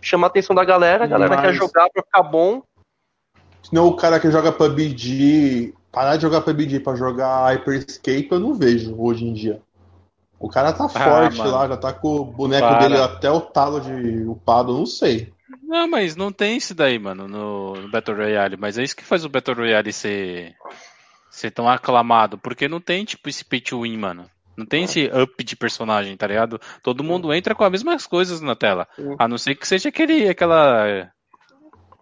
chama a atenção da galera, a galera Mas- quer jogar pra ficar bom. Senão o cara que joga PUBG, parar de jogar PUBG pra jogar Hyperscape, eu não vejo hoje em dia. O cara tá forte mano. lá, já tá com o boneco Para. dele até o talo de upado, não sei. Não, mas não tem isso daí, mano, no, no Battle Royale. Mas é isso que faz o Battle Royale ser, ser tão aclamado. Porque não tem, tipo, esse pay to win, mano. Não tem esse up de personagem, tá ligado? Todo mundo entra com as mesmas coisas na tela. A não ser que seja aquele, aquela...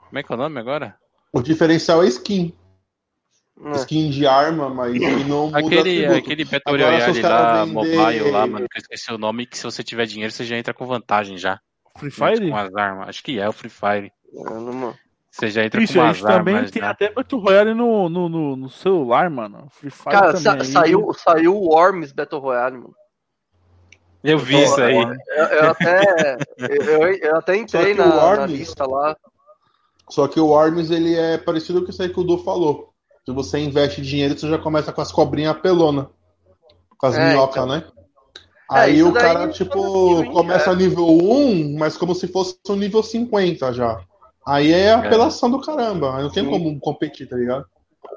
Como é que é o nome agora? O diferencial é skin. Né? Skin de arma, mas não muda Aquele, aquele Battle Royale lá, vender- mobile lá, mano, que eu esqueci o nome, que se você tiver dinheiro, você já entra com vantagem já. Free Fire? Com as armas. Acho que é o Free Fire. É, não- Você já entra Isso, com a umas gente também armas. tem já. até Battle Royale no, no, no, no celular, mano. Free Fire Cara, também. sa- saiu, saiu o Worms Battle Royale, mano. Eu vi isso aí. Eu, eu até, eu, eu até entrei Só que na, o Worms- na lista lá. Só que o Worms, ele é parecido com isso aí que o Du falou. Se você investe dinheiro, você já começa com as cobrinhas pelona. Com as É, minhocas, então. né? É, Aí o cara, faz tipo, começa é. nível 1, mas como se fosse um nível 50 já. Aí é apelação do caramba. Aí não tem Sim. como competir, tá ligado?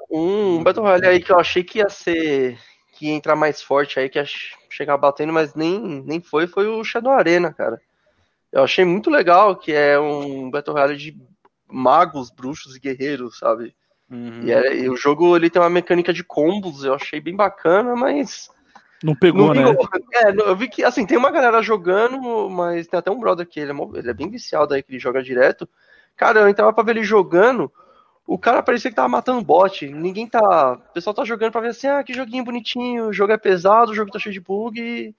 Um Battle Royale aí que eu achei que ia ser. que ia entrar mais forte aí, que ia che- chegar batendo, mas nem, nem foi, foi o Shadow Arena, cara. Eu achei muito legal que é um Battle Royale de magos, bruxos e guerreiros, sabe? Uhum. E, é- e o jogo ele tem uma mecânica de combos, eu achei bem bacana, mas. Não pegou, não né? É, eu vi que, assim, tem uma galera jogando, mas tem até um brother que ele é, ele é bem viciado aí, que ele joga direto. Cara, eu entrava pra ver ele jogando, o cara parecia que tava matando bot. Ninguém tá. O pessoal tá jogando pra ver assim, ah, que joguinho bonitinho, o jogo é pesado, o jogo tá cheio de bug.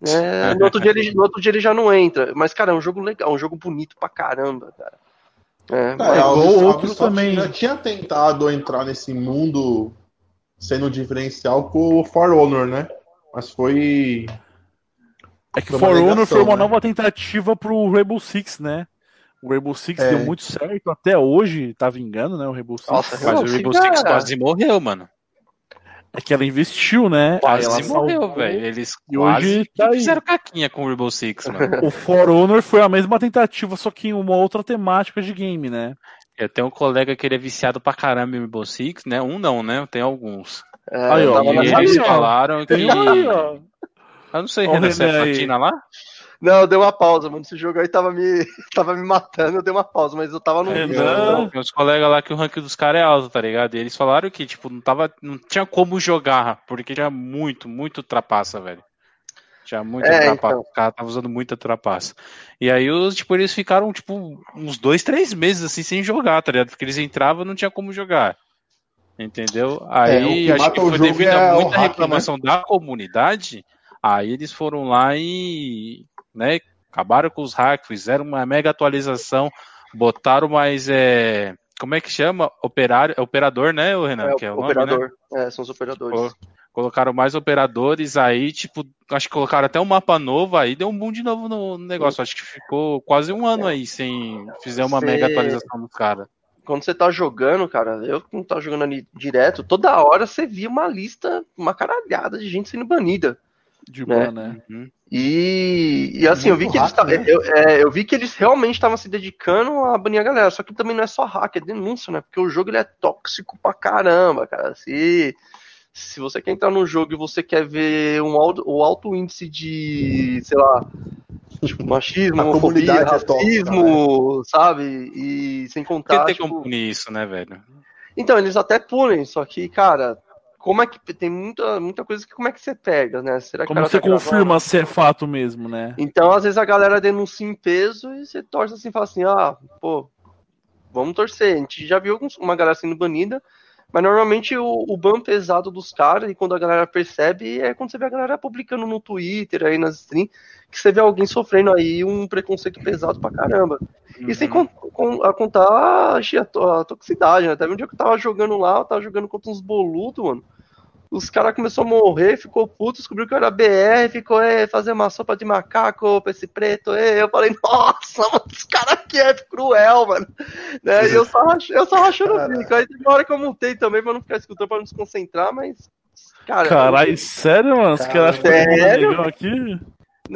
né? no, outro dia ele, no outro dia ele já não entra. Mas, cara, é um jogo legal, é um jogo bonito pra caramba, cara. É, Cara, igual a Ubisoft- outro a Ubisoft também. já tinha tentado entrar nesse mundo sendo diferencial com o For Honor, né? Mas foi. É que Foi uma For Honor foi uma né? nova tentativa pro Rainbow Six, né? O Rainbow Six É. deu muito certo até hoje, tá vingando, né? O Rainbow Six. Nossa, Mas o Rainbow Six, quase morreu, mano. É que ela investiu, né? Quase morreu, velho. Eles E quase hoje tá fizeram caquinha com o Rainbow Six, mano. O For Honor foi a mesma tentativa, só que em uma outra temática de game, né? Eu tenho um colega que ele é viciado pra caramba em Rainbow Six, né? Um não, né? Tem alguns. É, Aí, ó, E na- Aí, eles ó, falaram que. Tem um aí, ó. Eu não sei, Renan, você é platina lá? Não, deu uma pausa, mano. Esse jogo aí tava me, tava me matando, eu dei uma pausa, mas eu tava no Renan. vídeo. Não. Tem uns colegas lá que o ranking dos caras é alto, tá ligado? E eles falaram que, tipo, não tava. Não tinha como jogar, porque tinha muito, muito trapaça, velho. Tinha muita É, trapaça. então. O cara tava usando muita trapaça. E aí, os, tipo, eles ficaram, tipo, uns dois, três meses assim sem jogar, tá ligado? Porque eles entravam e não tinha como jogar. Entendeu? Aí que acho que foi devido é a muita hack, reclamação da comunidade. Aí eles foram lá e, né, acabaram com os hacks, fizeram uma mega atualização, botaram mais, é, como é que chama? Operário, é operador, né, o Renan? É, que é o o nome, né? operador. É, são os operadores. Colo- Colocaram mais operadores aí, tipo, acho que colocaram até um mapa novo aí, deu um boom de novo no negócio. Acho que ficou quase um ano aí sem fizer uma Cê- mega atualização do cara. Quando você tá jogando, cara, eu que não tava jogando ali direto, toda hora você via uma lista, uma caralhada de gente sendo banida. De Né? boa, né? Uhum. E, e assim, eu vi Muito que eles né? eu, é, eu vi que eles realmente estavam se dedicando a banir a galera. Só que também não é só hack, é denúncia, né? Porque o jogo ele é tóxico pra caramba, cara. Se, se você quer entrar no jogo e você quer ver um alto, o alto índice de, sei lá, tipo, machismo, homofobia, é racismo, sabe? E sem Por contar. que tem tipo, como punir isso, né, velho? então, eles até punem, só que, cara, como é que tem muita, muita coisa que como é que você pega, né? Será que Como você tá gravando? confirma se é fato mesmo, né? Então, às vezes a galera denuncia em peso e você torce assim, fala assim, ah, pô, vamos torcer. A gente já viu uma galera sendo banida, mas normalmente o, o ban pesado dos caras, e quando a galera percebe, é quando você vê a galera publicando no Twitter, aí nas streams, que você vê alguém sofrendo aí um preconceito pesado pra caramba. E sem Uhum. con- con- a contar a, a to- a toxicidade, né? Teve um dia que eu tava jogando lá, eu tava jogando contra uns boludos, mano. Os caras começaram a morrer, ficou puto, descobriu que eu era BR, ficou é, fazer uma sopa de macaco pra esse preto. É. Eu falei, nossa, mano, esse cara aqui é cruel, mano. Né? E eu só, eu só rachando o bico. Aí teve uma hora que eu multei também pra não ficar escutando, pra não se concentrar, mas. Cara, Caralho, sério, mano? Os caras acham que é aqui?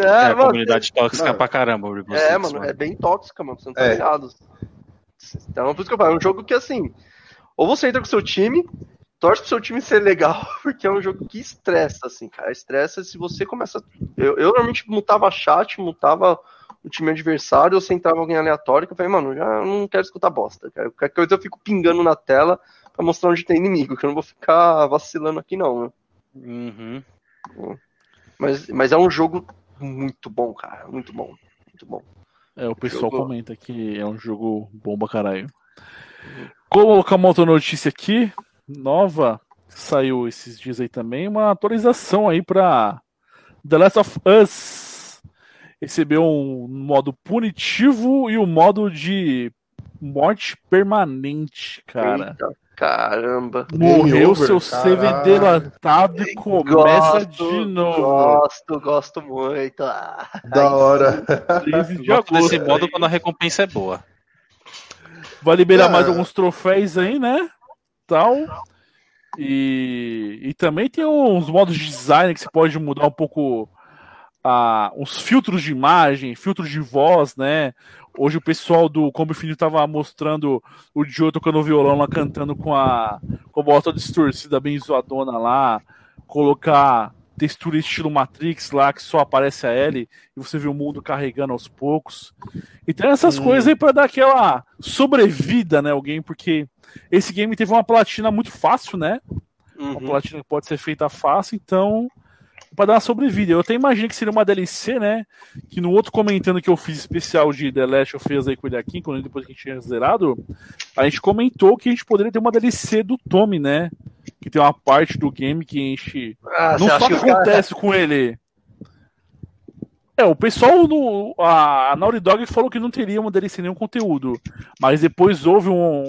É, a mano, comunidade tóxica Mano. pra caramba, o Rainbow É, Six, mano, é bem tóxica, mano. Você não tá É. ligado. Então, por isso que eu falo, é um jogo que assim. Ou você entra com o seu time, torce pro seu time ser legal, porque é um jogo que estressa, assim, cara. Estressa se você começa. Eu, eu normalmente mutava chat, mutava o time adversário, ou você entrava alguém aleatório, que eu falei, mano, já não quero escutar bosta, cara. Qualquer coisa eu fico pingando na tela pra mostrar onde tem inimigo, que eu não vou ficar vacilando aqui, não, né? Uhum. Mas, mas é um jogo muito bom, cara. Muito bom. Muito bom. É, o pessoal Jogo- comenta que é um jogo bomba caralho. Colocar uma outra notícia aqui, nova, saiu esses dias aí também, uma atualização aí pra The Last of Us. Recebeu um modo punitivo e um modo de morte permanente, cara. Eita, caramba. Morreu over, seu caralho. CV delatado e começa Gosto, de novo. Gosto, gosto muito. Ah, Da hora. 13 de Gosto desse agosto. modo quando a recompensa é boa. Vai liberar Ah. mais alguns troféus aí, né? Tal. E, e também tem uns modos de design que você pode mudar um pouco ah, uns filtros de imagem, filtros de voz, né? Hoje o pessoal do Combo Infinito tava mostrando o Joe tocando violão lá, cantando com a, com a bota distorcida bem zoadona lá, colocar textura estilo Matrix lá, que só aparece a Ellie, e você vê o mundo carregando aos poucos. E tem essas hum. coisas aí pra dar aquela sobrevida, né, alguém, porque esse game teve uma platina muito fácil, né? Uhum. Uma platina que pode ser feita fácil, então para dar uma sobrevida. Eu até imagino que seria uma DLC, né? Que no outro comentando que eu fiz especial de The Last of Us aí com o Ilhaquim, quando depois que a gente tinha zerado, a gente comentou que a gente poderia ter uma DLC do Tommy, né? Que tem uma parte do game que a gente. Ah, não só que acontece cara... com ele. É, o pessoal no. A Naughty Dog falou que não teria uma DLC nenhum conteúdo. Mas depois houve um.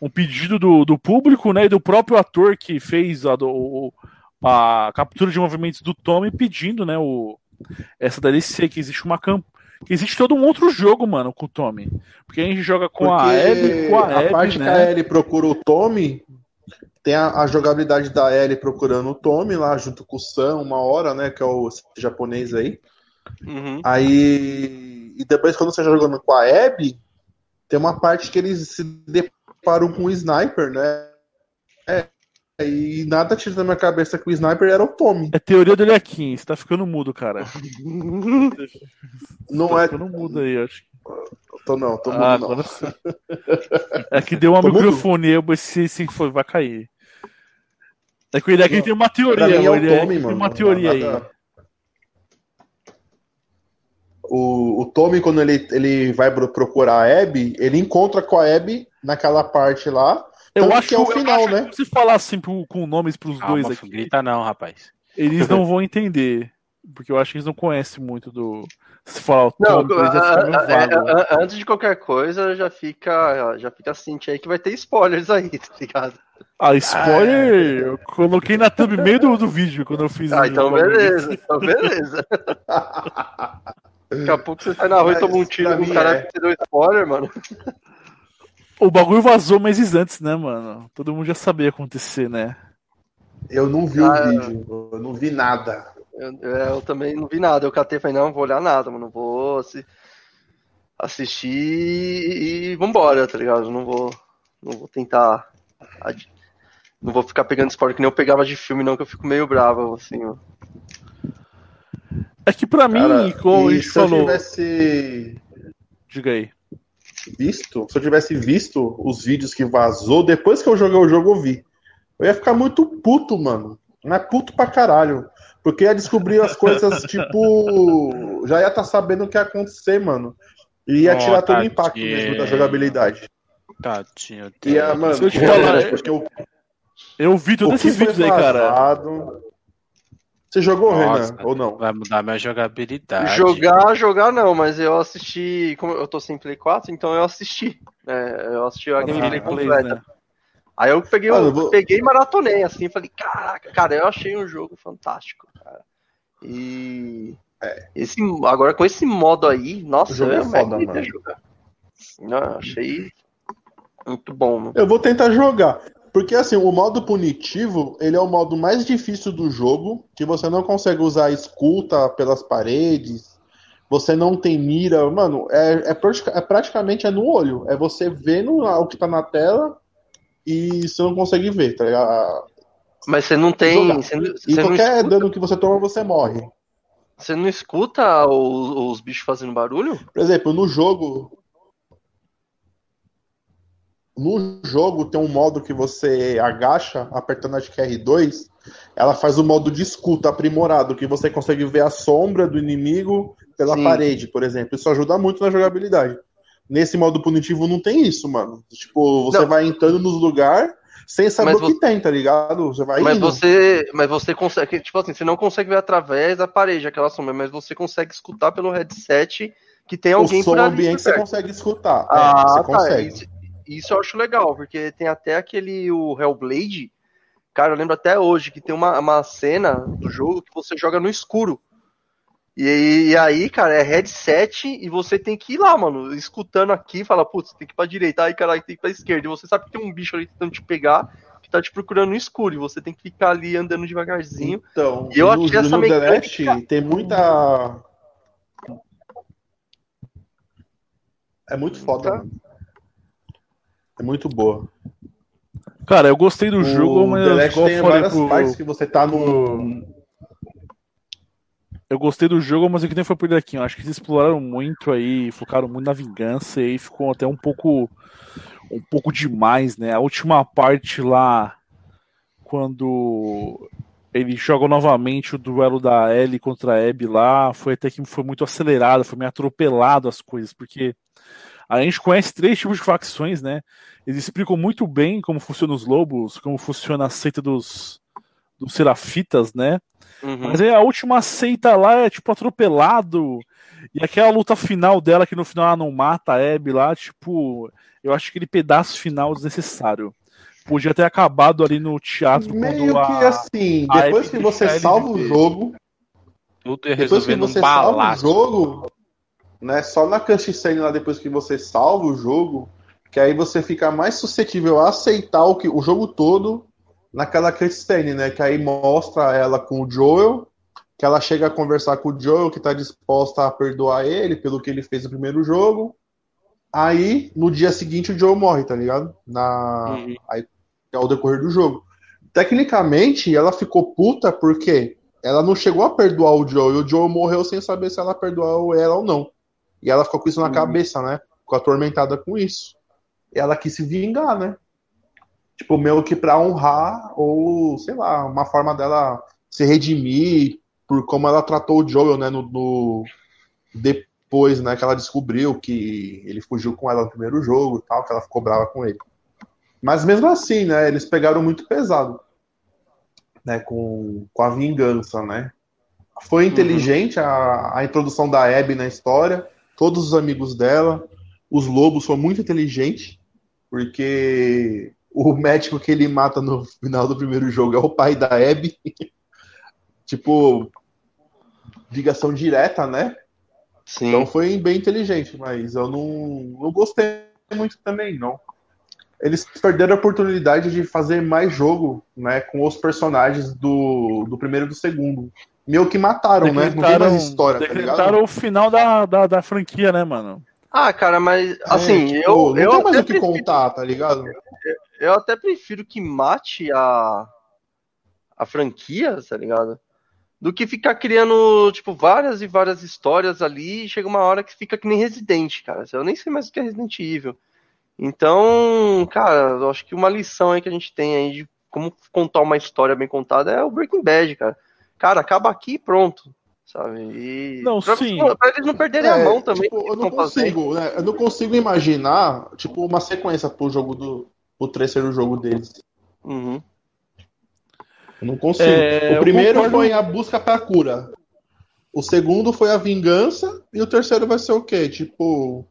Um pedido do, do público, né? E do próprio ator que fez a, do, a captura de movimentos do Tommy pedindo, né, o, essa DLC, que existe uma campanha. Existe todo um outro jogo, mano, com o Tommy. Porque a gente joga com Porque a Ellie com a, a Abby, parte né? que a Ellie procura o Tommy, tem a, a, jogabilidade da Ellie procurando o Tommy lá junto com o Sam, uma hora, né? Que é o japonês aí. Uhum. Aí. E depois, quando você tá jogando com a Abby, tem uma parte que eles se deparam com o sniper, né? É, e nada tira da minha cabeça que o sniper era o Tommy. É teoria do Lequim, você tá ficando mudo, cara. não tá é. ficando mudo aí, acho. Tô não, tô ah, mudo. Não. É que deu uma tô microfonia, esse sim foi, vai cair. É que o Lequim tem uma teoria, é o Tommy, tem uma teoria aí. O, o Tommy, quando ele, ele vai procurar a Abby, ele encontra com a Abby naquela parte lá eu acho que é o final, né? Se falar assim com nomes pros Calma, dois aqui. Grita não, rapaz. Eles não vão entender. Porque eu acho que eles não conhecem muito do. Se falar o não, a, antes de qualquer coisa, já fica, já fica assim, aí que vai ter spoilers aí, tá ligado? Ah, spoiler! Ah, eu coloquei na thumb meio do, do vídeo quando eu fiz Ah, então beleza, então beleza. Daqui a pouco você sai na rua e toma um tiro com um cara é. que te deu spoiler, mano. O bagulho vazou meses antes, né, mano? Todo mundo já sabia acontecer, né? Eu não vi ah, o vídeo, eu não vi nada. Eu, eu, também não vi nada. Eu catei e falei, não, não vou olhar nada, mano. Não vou assistir e vambora, tá ligado? Não vou, não vou tentar. Não vou ficar pegando spoiler que nem eu pegava de filme, não, que eu fico meio bravo, assim, ó. É que pra Cara, mim, como a gente falou. Tivesse... Diga aí visto, se eu tivesse visto os vídeos que vazou, depois que eu joguei o jogo, eu vi. Eu ia ficar muito puto, mano. Não é puto pra caralho. Porque ia descobrir as coisas, tipo. Já ia estar tá sabendo o que ia acontecer, mano. E ia oh, tirar todo o impacto mesmo da jogabilidade. Tadinho. Ia, mano, Se eu te falar, porque eu, eu vi todos esses vídeos aí, cara. Você jogou, Nossa, Renan, ou não? Vai mudar minha jogabilidade. Jogar, jogar não, mas eu assisti. Como eu tô sem Play 4, então eu assisti. É, eu assisti a gameplay completa. Né? Aí eu peguei, eu vou... peguei e maratonei, assim, falei, caraca, cara, eu achei um jogo fantástico, cara. E. É. Esse, agora com esse modo aí, nossa, eu é foda, mano. jogar. Não, achei muito bom. Mano. Eu vou tentar jogar. Porque assim, o modo punitivo, ele é o modo mais difícil do jogo, que você não consegue usar escuta pelas paredes, você não tem mira, mano, é, é, é praticamente é no olho, é você vendo o que tá na tela e você não consegue ver, tá ligado? Mas você não tem. Você não, e qualquer dano que você toma, você morre. Você não escuta os, os bichos fazendo barulho? Por exemplo, no jogo, no jogo tem um modo que você agacha, apertando acho que R2, ela faz o modo de escuta aprimorado, que você consegue ver a sombra do inimigo pela Sim. parede, por exemplo. Isso ajuda muito na jogabilidade. Nesse modo punitivo não tem isso, mano. Tipo, você não. vai entrando nos lugares sem saber mas o que você... tem, tá ligado? Você vai mas indo. você, mas você consegue, tipo assim, você não consegue ver através da parede aquela sombra, mas você consegue escutar pelo headset que tem alguém o som por ali. ambiente você consegue escutar. Ah, é, você tá, consegue isso eu acho legal, porque tem até aquele o Hellblade. Cara, eu lembro até hoje que tem uma, uma cena do jogo que você joga no escuro. E, e, aí, cara, é headset e você tem que ir lá, mano, escutando aqui, fala, putz, tem que ir pra direita, aí, caralho, tem que ir pra esquerda. E você sabe que tem um bicho ali tentando te pegar, que tá te procurando no escuro, e você tem que ficar ali andando devagarzinho. Então, e eu no, achei essa no mecânica... tem muita É muito foda, Tá. É muito boa. Cara, eu gostei do O jogo, mas The Last tem várias pro- partes que você tá no. Eu gostei do jogo, mas é que nem foi por aqui. Eu acho que eles exploraram muito aí, focaram muito na vingança e aí ficou até um pouco um pouco demais, né? A última parte lá, quando ele joga novamente o duelo da Ellie contra a Abby lá, foi até que foi muito acelerado, foi meio atropelado as coisas, porque a gente conhece três tipos de facções, né? Eles explicam muito bem como funcionam os lobos, como funciona a seita dos, dos serafitas, né? Uhum. Mas aí a última seita lá é tipo atropelado. E aquela luta final dela, que no final ela não mata a Abby lá, tipo, eu acho aquele pedaço final desnecessário. Podia ter acabado ali no teatro Meio quando que a. assim, depois que você salva o jogo, Tudo ia que resolver num você salva o jogo, né? Só na cutscene lá depois que você salva o jogo, que aí você fica mais suscetível a aceitar o, que, o jogo todo naquela cutscene, né? Que aí mostra ela com o Joel, que ela chega a conversar com o Joel, que tá disposta a perdoar ele pelo que ele fez no primeiro jogo. Aí, no dia seguinte, o Joel morre, tá ligado? Na... Uhum. Aí, é o decorrer do jogo. Tecnicamente, ela ficou puta porque ela não chegou a perdoar o Joel, e o Joel morreu sem saber se ela perdoou ela ou não. E ela ficou com isso na Uhum. cabeça, né? Ficou atormentada com isso. E ela quis se vingar, né? Tipo, meio que pra honrar, ou sei lá, uma forma dela se redimir por como ela tratou o Joel, né? No, no- Depois, né? Que ela descobriu que ele fugiu com ela no primeiro jogo e tal, que ela ficou brava com ele. Mas mesmo assim, né? Eles pegaram muito pesado, né? Com, com a vingança, né? Foi inteligente a, a introdução da Abby na história, todos os amigos dela, os lobos foram muito inteligentes, porque o médico que ele mata no final do primeiro jogo é o pai da Abby. tipo, ligação direta, né? Sim. Então foi bem inteligente, mas eu não, não gostei muito também, não. Eles perderam a oportunidade de fazer mais jogo, né, com os personagens do, do primeiro e do segundo. Meio que mataram, né? Não tem mais história, tá decretaram ligado? o final da, da, da franquia, né, mano? Ah, cara, mas assim, É, tipo, eu, não eu, tem mais até o que prefiro, contar, tá ligado? eu até prefiro que mate a, a franquia, tá ligado? Do que ficar criando, tipo, várias e várias histórias ali e chega uma hora que fica que nem Resident, cara. Eu nem sei mais o que é Resident Evil. Então, cara, eu acho que uma lição aí que a gente tem aí de como contar uma história bem contada é o Breaking Bad, cara. Cara, acaba aqui e pronto, sabe? E Não, pra, sim. pra eles não perderem a É, mão também. tipo, eu não consigo, né? Eu não consigo imaginar, tipo, uma sequência pro jogo do o terceiro jogo deles. Uhum. Eu não consigo. É, o primeiro concordo. foi a busca pra cura. O segundo foi a vingança. E o terceiro vai ser o quê? Tipo,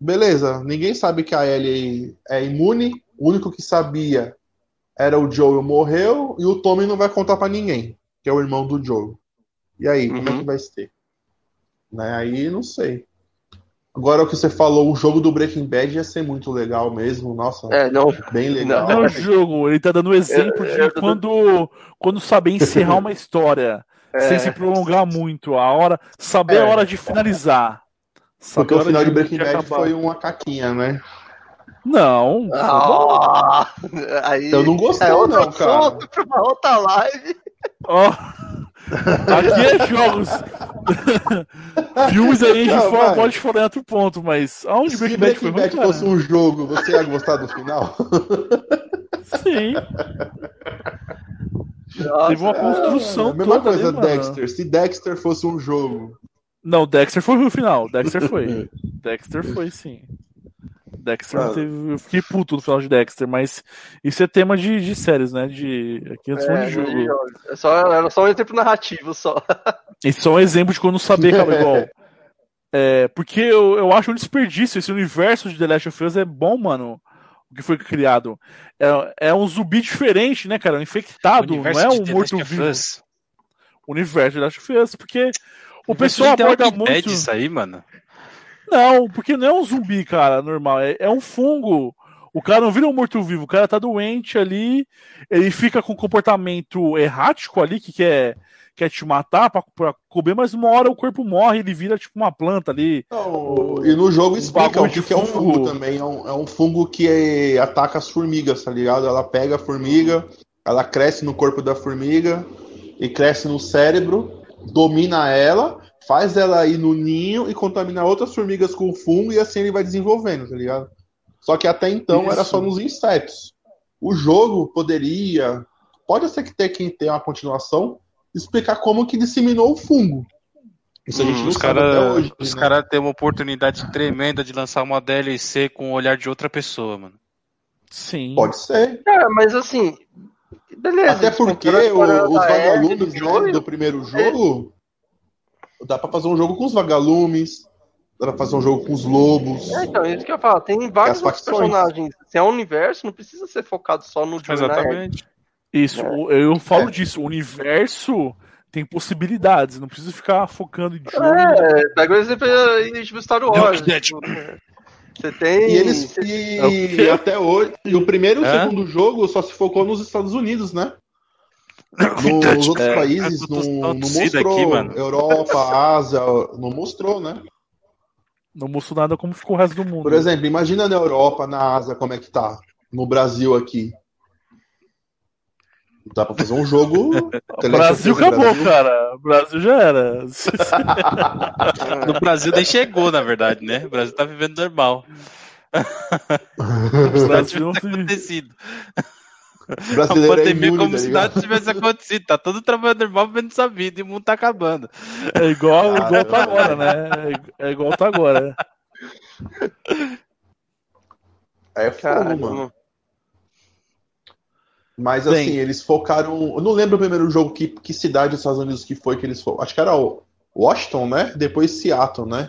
beleza, ninguém sabe que a Ellie é imune. O único que sabia era o Joel morreu. E o Tommy não vai contar pra ninguém, que é o irmão do Joel. E aí, como é Uhum. que vai ser? Né? Aí não sei. Agora o que você falou, o jogo do Breaking Bad ia ser muito legal mesmo. Nossa, É, não. bem legal. Não é o jogo, ele tá dando um exemplo eu de tô- quando, quando saber encerrar uma história sem se prolongar muito, a hora, saber É. a hora de finalizar. Saber Porque o final de Breaking de Bad acabar. foi uma caquinha, né? Não. Ah, aí, Eu não gostei, é não, cara. assunto pra uma outra live. Ó, aqui é jogos. Filmes aí a gente Não, fala, vai. pode falar em outro ponto, mas aonde Se Breaking Bad foi Breaking Bad fosse um jogo, você ia gostar do final? Sim, teve uma construção É, a mesma toda coisa, ali, mano. Dexter. Se Dexter fosse um jogo. Não, Dexter foi no final. Dexter foi. Dexter foi, sim. Dexter Ah. teve. Eu fiquei puto no final de Dexter, mas isso é tema de, de séries, né? De. Aqui é É, de jogo. é só, era só um exemplo narrativo só. Isso é um exemplo de quando saber, cara, igual. É, porque eu, eu acho um desperdício. Esse universo de The Last of Us é bom, mano. O que foi criado. É, é um zumbi diferente, né, cara? Um infectado, não é um morto-vivo. O universo de The Last of Us, porque o Universo pessoal aborda muito. Isso aí, mano. Não, porque não é um zumbi, cara, normal. É, é um fungo. O cara não vira um morto-vivo, o cara tá doente ali, ele fica com comportamento errático ali, que quer, quer te matar pra, pra comer, mas uma hora o corpo morre, ele vira tipo uma planta ali. Não, e no jogo explica o que, que é um fungo. fungo também. É um, é um fungo que é- ataca as formigas, tá ligado? Ela pega a formiga, ela cresce no corpo da formiga e cresce no cérebro, domina ela, faz ela ir no ninho e contamina outras formigas com o fungo e assim ele vai desenvolvendo, tá ligado? Só que até então era Isso. só nos insetos. O jogo poderia, pode ser que tenha quem tenha uma continuação, explicar como que disseminou o fungo. Isso a gente Hum, não os sabe até caras hoje. os né? cara têm uma oportunidade tremenda de lançar uma DLC com o olhar de outra pessoa, mano. Sim. Pode ser. Cara, mas assim. Beleza. Até porque o- os vagalumes do né, do primeiro jogo, dá pra fazer um jogo com os vagalumes, dá pra fazer um jogo com os lobos. É, então, isso que eu ia falar. Tem vários personagens. Se é um universo, não precisa ser focado só no Joey, né? Exatamente. Isso, o- eu falo É. disso. O universo tem possibilidades, não precisa ficar focando em jogo. É, pega o exemplo aí, tipo Star Wars. Você tem. E eles e É até hoje, e o primeiro e o segundo jogo só se focou nos Estados Unidos, né? Nos outros É, países não, tão não torcida mostrou. aqui, mano. Europa, Ásia, não mostrou, né? Não mostrou nada como ficou o resto do mundo. Por exemplo, imagina na Europa, na Ásia, como é que tá. No Brasil aqui. Dá pra fazer um jogo. o Brasil acabou, cara. O Brasil já era. No Brasil nem chegou, na verdade, né? O Brasil tá vivendo normal. O Brasil não Não se... acontecido. A Brasileiro é pandemia imune, como tá se nada tivesse acontecido. Tá todo trabalhando normal vivendo sua vida e o mundo tá acabando. É igual, igual tá agora, né? É igual tá agora. É fogo, mano. mano. Mas Bem. assim, eles focaram. Eu não lembro o primeiro jogo que, que cidade dos Estados Unidos que foi que eles foram. Acho que era o Washington, né? Depois Seattle, né?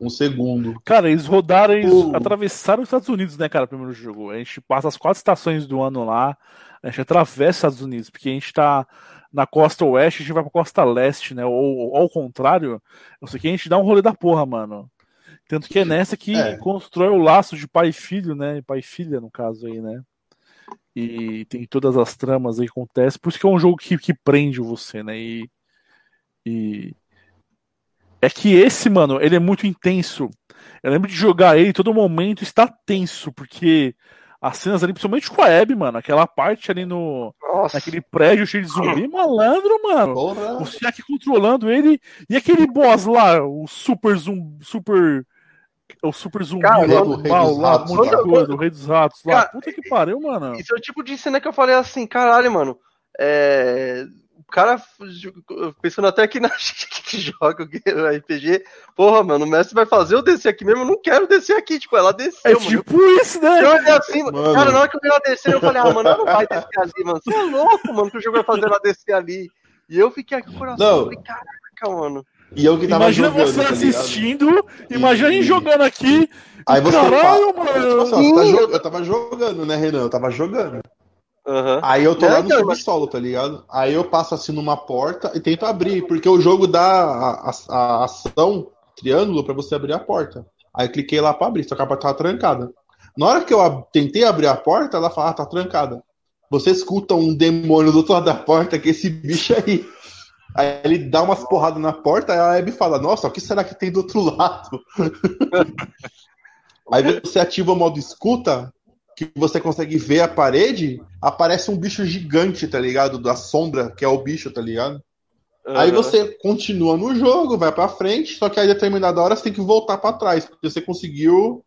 Um segundo. Cara, eles rodaram, eles atravessaram os Estados Unidos, né, cara, primeiro jogo. A gente passa as quatro estações do ano lá, a gente atravessa os Estados Unidos, porque a gente tá na costa oeste, a gente vai pra costa leste, né? Ou, ou ao contrário, não sei o que, a gente dá um rolê da porra, mano. Tanto que é nessa que É. constrói o laço de pai e filho, né? Pai e filha, no caso aí, né? E tem todas as tramas aí que acontecem. Por isso que é um jogo que, que prende você, né? E, e. É que esse, mano, ele é muito intenso. Eu lembro de jogar ele todo momento está tenso, porque as cenas ali, principalmente com a Abby, mano, aquela parte ali no. Nossa. naquele prédio cheio de zumbi, malandro, mano. Porra! Você aqui controlando ele. E aquele boss lá, o super zumbi. Super. O super zumbi Cara, lá o do mal, lá, Ratos um lá. coisa, o Rei dos Ratos lá. Cara, Puta que pariu, mano. Isso é o tipo de cena que eu falei assim, caralho, mano. É... O cara, pensando até aqui na gente que joga o RPG, porra, mano, o mestre vai fazer eu descer aqui mesmo, eu não quero descer aqui, tipo, ela desceu, É mano. tipo isso, né? Eu olhei assim, Mano. cara, na hora que eu vi ela descer, eu falei, ah, mano, ela não vai descer ali, mano. Você é louco, mano, que o jogo vai fazer ela descer ali. E eu fiquei aqui com o coração, Não. eu falei, caraca, mano. E eu que tava Imagina jogando, você tá assistindo, imagina a gente E- jogando aqui. Aí você Caralho, fala- Tipo mano. assim, ó, você tá Eu tava jogando, né, Renan? Eu tava jogando. Aham. Aí eu tô Não, lá no então, subsolo, tá ligado? Aí eu passo assim numa porta e tento abrir, porque o jogo dá a, a- a ação triângulo pra você abrir a porta. Aí eu cliquei lá pra abrir, só que a porta tava trancada. Na hora que eu ab- tentei abrir a porta, ela fala, ah, tá trancada. Você escuta um demônio do outro lado da porta, que é esse bicho aí. Aí ele dá umas porradas na porta, aí a Abby fala, nossa, o que será que tem do outro lado? aí você ativa o modo escuta, que você consegue ver a parede, aparece um bicho gigante, tá ligado? Da sombra, que é o bicho, tá ligado? Aí aham. você continua no jogo, vai pra frente, só que aí determinada hora você tem que voltar pra trás, porque você conseguiu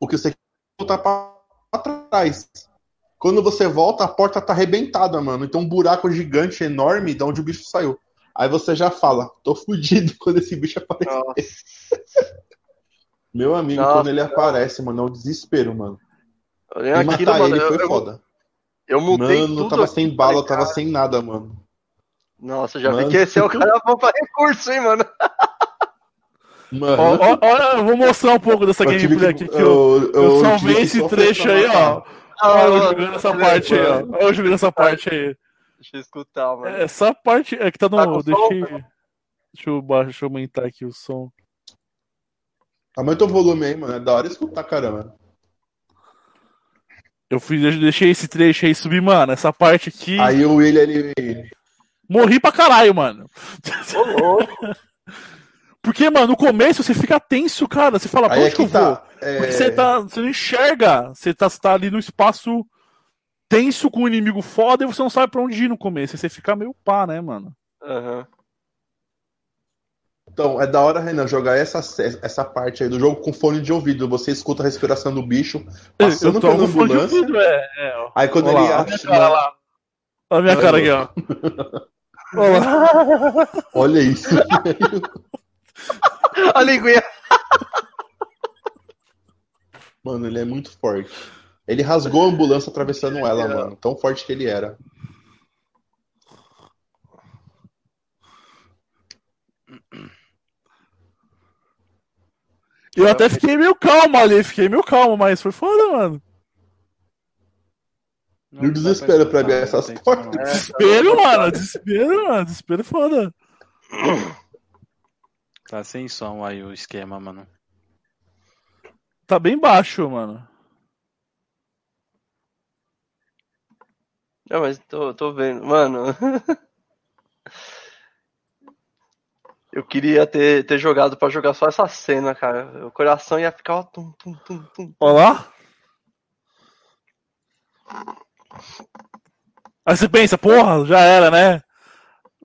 o que você quer voltar pra, trás. Quando você volta, a porta tá arrebentada, mano. Então um buraco gigante, enorme, de onde o bicho saiu. Aí você já fala, tô fudido quando esse bicho aparece. Nossa. Meu amigo, Nossa, quando ele aparece, mano, é um desespero, mano. E aquilo, matar mano, ele eu, foi eu, foda. eu mutei Mano, tudo tava aqui, sem bala, falei, tava cara, sem nada, mano. Nossa, já vi Mano. que esse é o cara bom pra recurso, hein, mano. Mano, Ó, ó, ó, eu vou mostrar um pouco dessa gameplay que- aqui que eu, eu, eu salvei esse trecho aí, ó. Olha eu jogando essa parte aí, ó. eu jogando essa parte aí. Deixa eu escutar, mano. Essa parte é que tá Tá no. com Deixa, som, eu- deixa eu baixar, deixa eu aumentar aqui o som. Aumenta o volume aí, mano. É da hora escutar, caramba. Eu fui, eu deixei esse trecho aí subir, mano. Essa parte aqui. Aí o William, ele. Morri pra caralho, mano. Ô, louco. Porque, mano, no começo você fica tenso, cara. Você fala, pra Aí é onde que eu que vou? tá. é, Porque você, tá, você não enxerga. Você tá, você tá ali no espaço tenso com um inimigo foda e você não sabe pra onde ir no começo. Você fica meio pá, né, mano? Aham. Então, é da hora, Renan, jogar essa, essa parte aí do jogo com fone de ouvido. Você escuta a respiração do bicho passando eu tô pela com fone de ambulância. ouvido, é, é, ó. Aí quando Olha ele lá, olha a minha acha. cara lá. Olha a minha cara aqui, ó. Olha lá. Olha isso. A linguinha. Mano, ele é muito forte. Ele rasgou a ambulância atravessando ela, É. mano. Tão forte que ele era. Eu até fiquei meio calmo ali, fiquei meio calmo, mas foi foda, mano. Não E o desespero pra abrir essas portas. não. Desespero, mano. Desespero, mano. Desespero é foda. Tá sem som aí o esquema, mano. Tá bem baixo, mano. Não, mas tô, tô vendo. Mano. Eu queria ter, ter jogado pra jogar só essa cena, cara. O coração ia ficar. ó, tum, tum, tum, tum. Olha lá. Aí você pensa, porra, já era, né?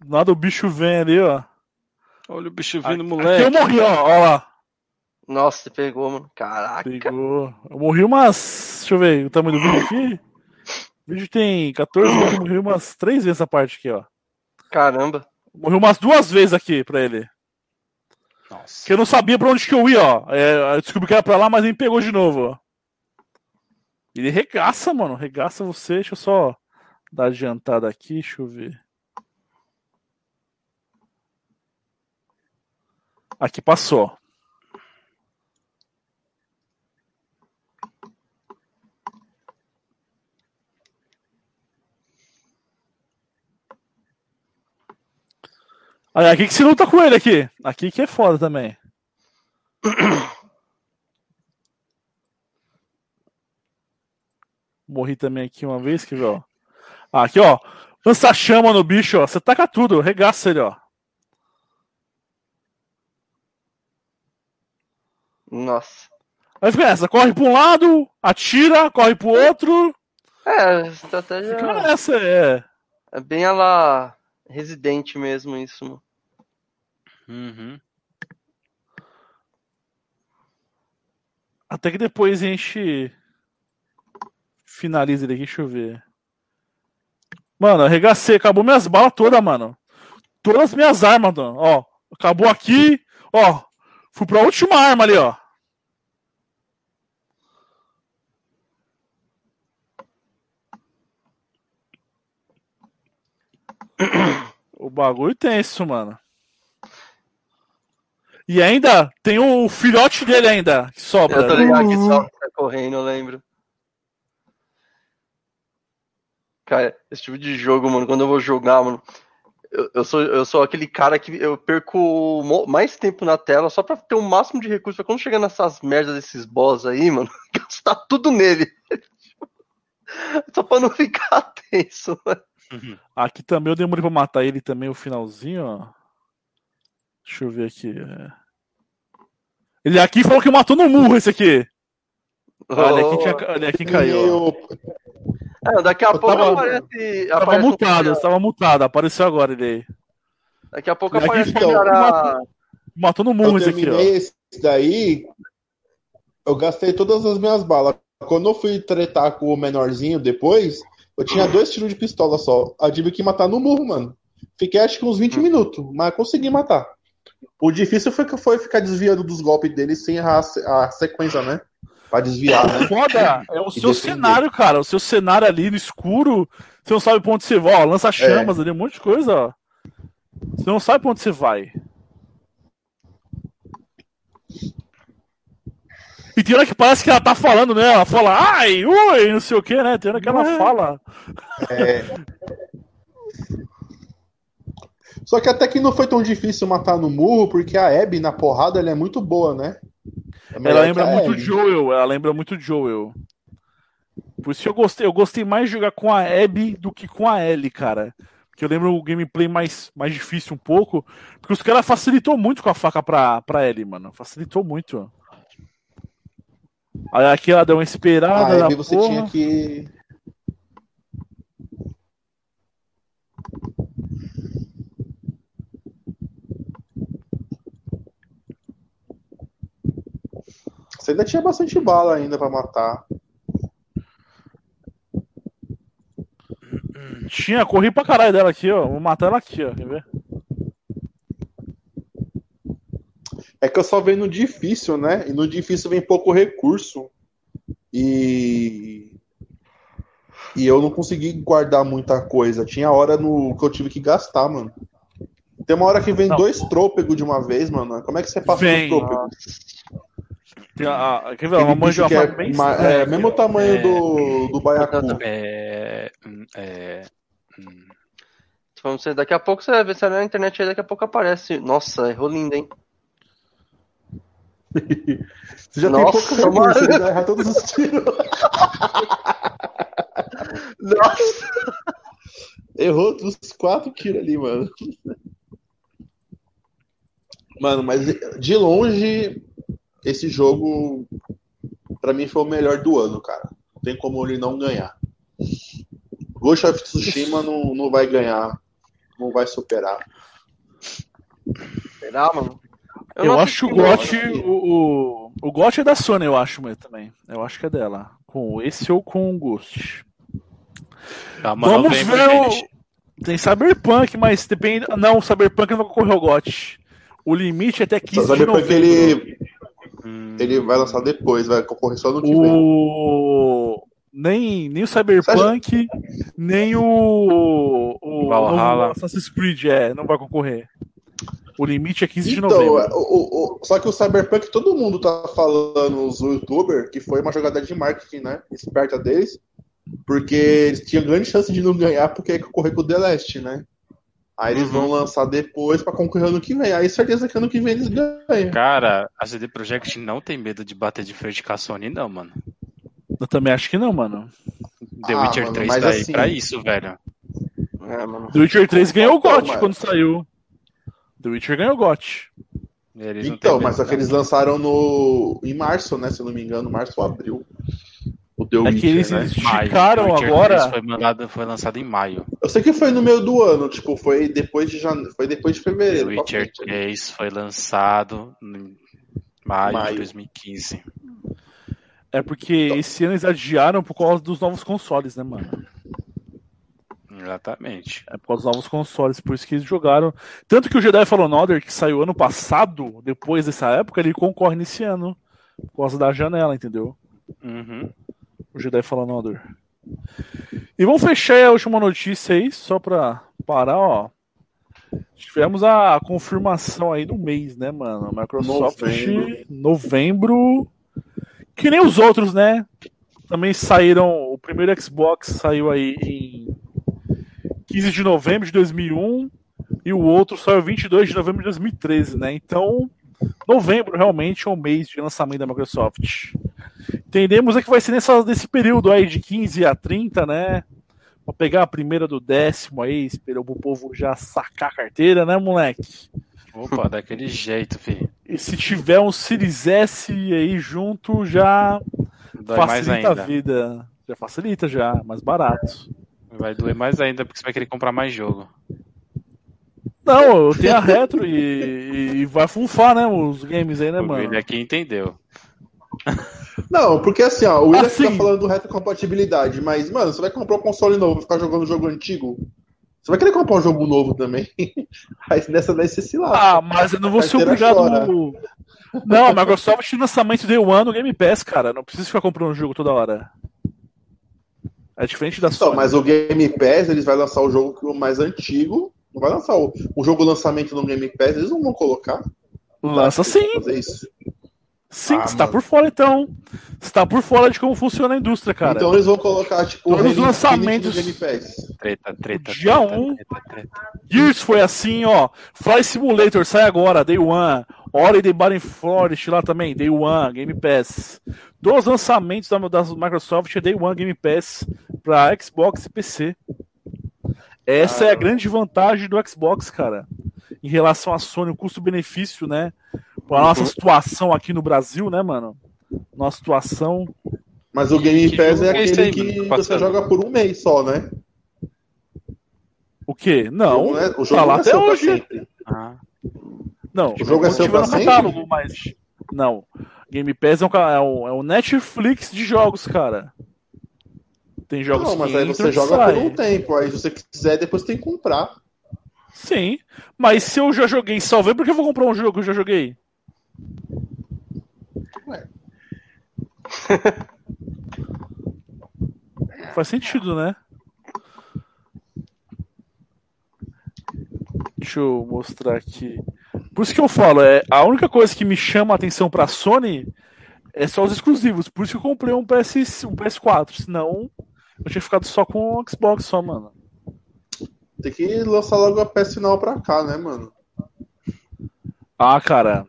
Nada o bicho vem ali, ó. Olha o bicho vindo, Aqui moleque. eu morri, ó. Ó lá. Nossa, você pegou, mano. Caraca. Pegou. Eu morri umas. Deixa eu ver o tamanho do vídeo aqui. O vídeo tem 14 minutos, eu morri umas 3 vezes essa parte aqui, ó. Caramba. Morri umas duas vezes aqui pra ele. Nossa. Que eu não sabia pra onde que eu ia, ó. É, eu descobri que era pra lá, mas ele me pegou de novo, ó. Ele regaça, mano. Regaça você. Deixa eu só dar adiantada aqui. Deixa eu ver. Aqui passou. Aqui que se luta com ele aqui. Aqui que é foda também. Morri também aqui uma vez, que ó. Ah, aqui, ó. Lança chama no bicho, ó. Você taca tudo, regaça ele, ó. Nossa. Aí fica essa, corre pra um lado, atira, corre pro outro. É, estratégia Fica nessa, é. é bem a lá residente mesmo, isso, mano. Uhum. Até que depois a gente finaliza ele aqui, deixa eu ver. Mano, arregacei, acabou minhas balas todas, mano. Todas as minhas armas, mano. Ó, acabou aqui, ó. Fui pra última arma ali, ó. O bagulho tenso, mano. E ainda tem o filhote dele ainda, que sobra. Eu tô ligado que só tá correndo, eu lembro. Cara, esse tipo de jogo, mano, quando eu vou jogar, mano, eu, eu sou, eu sou aquele cara que eu perco mais tempo na tela só pra ter o máximo de recursos. Pra quando chegar nessas merdas desses boss aí, mano, gastar tudo nele. só pra não ficar tenso, mano. Aqui também eu demorei pra matar ele também, o finalzinho, ó. Deixa eu ver aqui. é. Ele aqui falou que matou no murro esse aqui. Ah, ele aqui, tinha, ele aqui caiu. É, daqui a Eu pouco tava- aparece. Tava aparece mutado, cara- tava mutado, apareceu agora ele aí. Daqui a pouco Aqui aparece então, cara. Matou no eu murro esse aqui, ó. esse daí. Eu gastei todas as minhas balas. Quando eu fui tretar com o menorzinho depois, eu tinha dois tiros de pistola só. Eu tive que matar no murro, mano. Fiquei acho que uns 20 minutos, mas consegui matar. O difícil foi que foi ficar desviando dos golpes dele sem errar a se- a sequência, né? Pra desviar, né? Foda é o E seu defender. cenário, cara. O seu cenário ali no escuro. Você não sabe pra onde você vai, ó. Lança chamas ali, um monte de coisa, ó. Você não sabe pra onde você vai. E tem hora que parece que ela tá falando, né? Ela fala, ai, ui, não sei o que, né? Tem hora que ela fala. É. Só que até que não foi tão difícil matar no murro, porque a Abby na porrada ela é muito boa, né? É Ela lembra muito Ellie. Joel, ela lembra muito Joel. Por isso que eu gostei, eu gostei mais de jogar com a Abby do que com a Ellie, cara. Porque eu lembro o gameplay mais, mais difícil um pouco. Porque os caras facilitou muito com a faca pra, pra Ellie, mano. Facilitou muito. Aí aqui ela deu uma esperada. A na Abby você porra. tinha que. Você ainda tinha bastante bala ainda pra matar. Tinha, corri pra caralho dela aqui, ó. Vou matar ela aqui, ó. Quer ver? É que eu só venho no difícil, né? E no difícil vem pouco recurso. E. E eu não consegui guardar muita coisa. Tinha hora no que eu tive que gastar, mano. Tem uma hora que vem Não. dois trôpegos de uma vez, mano. Como é que você passa Vem. Tem a, a- quer ver? Uma é, bem ma- estranha é aqui, mesmo ó. tamanho É. do, do baiacu. É, hum, é, hum, Vamos ver, daqui a pouco você vai ver, você vai na internet aí, daqui a pouco aparece. Nossa, errou lindo, hein? Você já Nossa, tem pouco recurso, ele vai errar todos os tiros. Nossa! Errou os quatro tiros ali, mano. Mano, mas de longe, esse jogo, pra mim, foi o melhor do ano, cara. Não tem como ele não ganhar. Ghost of Tsushima não, não vai ganhar, não vai superar. Será, mano? Eu, não acho que o GOT. O, o, o GOT é da Sony, eu acho mesmo também. Eu acho que é dela. Com esse ou com o Ghost. calma, Vamos ver o. Tem Cyberpunk, mas depende. Não, o Cyberpunk não vai concorrer ao GOT. O limite é até 15 de Cyberpunk novembro. ele, Hum, ele vai lançar depois, vai concorrer só no que vem. O. Nem, nem o Cyberpunk, nem o. O Valhalla. Assassin's Creed é, não vai concorrer. O limite é 15 de Então, novembro. o- o- o- só que o Cyberpunk, todo mundo tá falando, os youtubers, que foi uma jogada de marketing, né? Esperta deles. Porque eles tinham grande chance de não ganhar porque ia concorrer com o The Last, né? Aí eles Uhum. vão lançar depois pra concorrer ano que vem. Aí certeza que ano que vem eles ganham. Cara, a CD Projekt não tem medo de bater de frente com a Sony, não, mano. Eu também acho que não, mano. The Ah, Witcher mano, 3 mas tá aí assim- pra isso, velho. É, mano. The Witcher 3 ganhou o GOT Mas- quando saiu. The Witcher ganhou o GOT. Então, mas só que não. eles lançaram no em março, né? Se eu não me engano, março ou abril. O The É que Witcher, eles né? Esticaram The Witcher agora. 3 Foi, mandado, foi lançado em maio. Eu sei que foi no meio do ano, tipo, foi depois de jane... foi depois de The fevereiro. pra Witcher frente, né? 3 foi lançado em maio, Maio. de 2015. É porque esse ano eles adiaram por causa dos novos consoles, né, mano? Exatamente. É por causa dos novos consoles, por isso que eles jogaram. Tanto que o Jedi Fallen Order, que saiu ano passado, depois dessa época, ele concorre nesse ano. Por causa da janela, entendeu? Uhum. O Jedi Fallen Order. E vamos fechar a última notícia aí, só pra parar, ó. Tivemos a confirmação aí do mês, né, mano? Microsoft, Novembro. novembro. Que nem os outros, né? Também saíram. O primeiro Xbox saiu aí em 15 de novembro de 2001 e o outro saiu 22 de novembro de 2013, né? Então, novembro realmente é o mês de lançamento da Microsoft. Entendemos é que vai ser nessa, nesse período aí de 15 a 30, né? Pra pegar a primeira do décimo aí, esperou pro povo já sacar a carteira, né, moleque? Opa, daquele jeito, fi. E se tiver um Series S aí junto, já Dói mais facilita a vida. Já facilita, já, mais barato. Vai doer mais ainda, porque você vai querer comprar mais jogo. Não, eu tenho a retro e, e vai funfar, né, os games aí, né, o mano? William aqui entendeu. Não, porque assim, ó, o William Assim. fica falando do retrocompatibilidade, mas, mano, você vai comprar um console novo e ficar jogando jogo antigo? Você vai querer comprar um jogo novo também? Aí nessa daí você se lasca. Ah, mas eu não vou ser obrigado. chora. Não, a Microsoft lançamento Day One no Game Pass, cara. Não precisa ficar comprando um jogo toda hora. É diferente da Então, Sony. mas o Game Pass, eles vão lançar o jogo que o mais antigo. Não vai lançar o, o jogo lançamento no Game Pass, eles não vão colocar. Lança sim. Fazer isso. Sim, Ah, tá mano. por fora então. Você tá por fora de como funciona a indústria, cara. Então eles vão colocar, tipo, Todos os lançamentos- Game Pass. Treta, treta, Dia treta, um. treta, treta. Gears foi assim, ó. Fly Simulator sai agora, Day One. Holiday Baden Forest lá também, Day One, Game Pass. Todos os lançamentos da, da Microsoft Day One Game Pass para Xbox e PC. Essa ah, é a grande vantagem do Xbox, cara. Em relação à Sony, o custo-benefício, né? Para nossa uhum. situação aqui no Brasil, né, mano? Nossa situação. Mas o Game Pass é aquele aí, que você joga por um mês só, né? O quê? Não. O jogo, é, o jogo tá lá é até hoje. Ah. Não, o jogo é seu pra sempre? catálogo, mas. Não. Game Pass é um, é, um, é um Netflix de jogos, cara. Tem jogos Não, mas aí você joga sai. por um tempo. Aí se você quiser, depois tem que comprar. Sim. Mas se eu já joguei salvei, por que eu vou comprar um jogo que eu já joguei? Ué. Faz sentido, né? Deixa eu mostrar aqui. Por isso que eu falo, é, a única coisa que me chama a atenção pra Sony é só os exclusivos. Por isso que eu comprei um, PS, um PS4. Senão, eu tinha ficado só com o Xbox só, mano. Tem que lançar logo a PS final pra cá, né, mano? Ah, cara,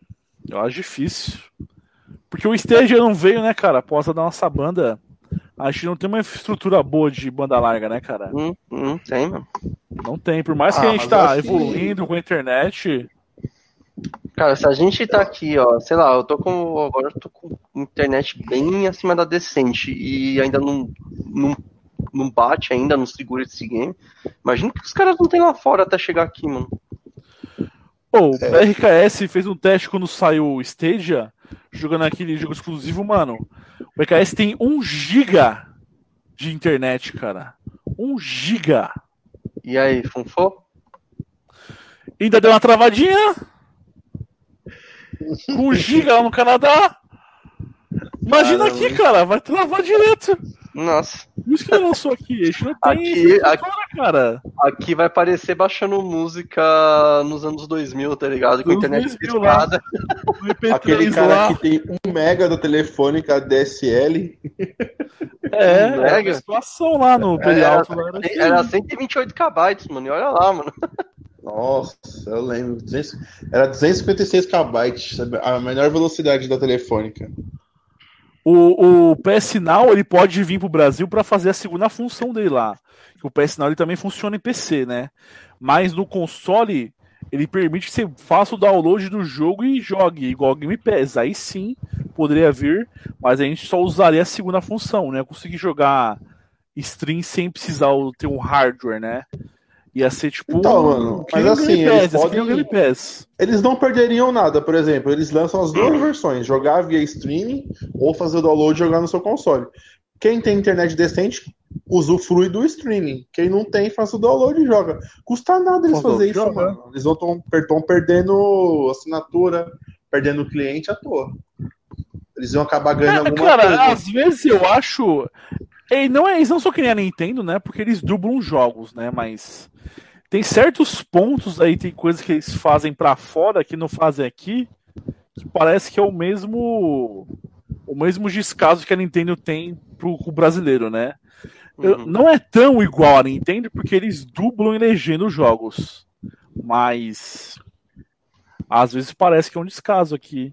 eu acho difícil. Porque o Stadia não veio, né, cara? Após da nossa banda. A gente não tem uma estrutura boa de banda larga, né, cara? Hum, hum, tem, mano. Não tem. Por mais que ah, a gente tá evoluindo que... com a internet. Cara, se a gente tá aqui, ó, sei lá, eu tô com. Agora eu tô com internet bem acima da decente e ainda não, não, não bate ainda, não segura esse game. Imagina que os caras não tem lá fora até chegar aqui, mano. Pô, o é. RKS fez um teste quando saiu o Stadia, jogando aquele jogo exclusivo, mano. O RKS tem 1 giga de internet, cara. 1 giga. E aí, funfou? Ainda deu uma travadinha? Com 1 giga lá no Canadá? Imagina Caramba. aqui, cara, vai travar direto. Nossa. Por isso que ele lançou aqui. A gente não tem aqui, aqui, cara. Aqui vai parecer baixando música nos anos 2000, tá ligado? Com a internet discada. Aquele cara lá. que tem um mega da telefônica DSL. É, um mega. situação lá no Perialto. Era, era, era 128 KB, mano. E olha lá, mano. Nossa, eu lembro. Era 256 KB, a menor velocidade da telefônica. O, o PS Now ele pode vir para o Brasil para fazer a segunda função dele lá. O PS Now ele também funciona em PC, né? Mas no console ele permite que você faça o download do jogo e jogue igual Game Pass. Aí sim poderia vir, mas a gente só usaria a segunda função, né? Conseguir jogar stream sem precisar ter um hardware, né? Ia ser tipo. Então, mano, mas assim, eles, podem... eles não perderiam nada, por exemplo, eles lançam as duas versões: jogar via streaming ou fazer o download e jogar no seu console. Quem tem internet decente, usufrui do streaming. Quem não tem, faz o download e joga. Custa nada eles fazerem isso, mano. Eles estão perdendo assinatura, perdendo cliente à toa. Eles vão acabar ganhando é, alguma cara, coisa. Às vezes eu acho. E não é, eles não são que nem a Nintendo, né? Porque eles dublam jogos, né? Mas tem certos pontos aí, tem coisas que eles fazem para fora que não fazem aqui, que parece que é o mesmo o mesmo descaso que a Nintendo tem pro, pro brasileiro, né? Uhum. Não é tão igual a Nintendo porque eles dublam e legendam os jogos, mas às vezes parece que é um descaso aqui,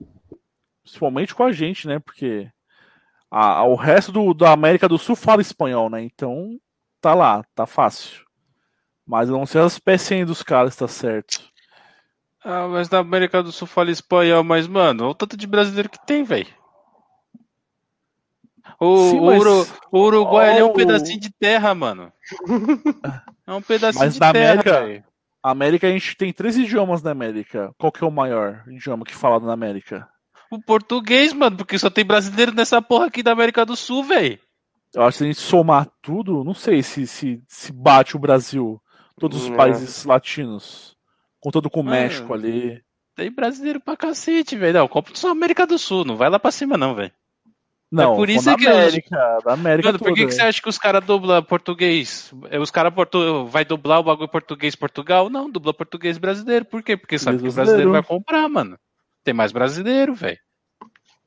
principalmente com a gente, né? Porque a, o resto do, da América do Sul fala espanhol, né? Então tá lá, tá fácil. Mas eu não sei as pecinhas dos caras, tá certo. Ah, mas na América do Sul fala espanhol, mas, mano, olha o tanto de brasileiro que tem, velho. O, Sim, mas... o, Uruguai oh, é um pedacinho de terra, mano. É um pedacinho mas de na terra. América, América a gente tem três idiomas na América. Qual que é o maior idioma que é falado na América? O português, mano, porque só tem brasileiro nessa porra aqui da América do Sul, velho. Eu acho que se a gente somar tudo, não sei se, se, se bate o Brasil todos os é. países latinos. Contando com o México ali. Tem brasileiro pra cacete, velho. Não, compra só América do Sul, não vai lá pra cima, não, velho. Não, é por isso que América, eu... América Mano, por que, que você acha que os caras dublam português? É, os caras portu... vai dublar o bagulho português Portugal? Não, dubla português brasileiro. Por quê? Porque sabe que o brasileiro vai comprar, mano. Tem mais brasileiro, velho.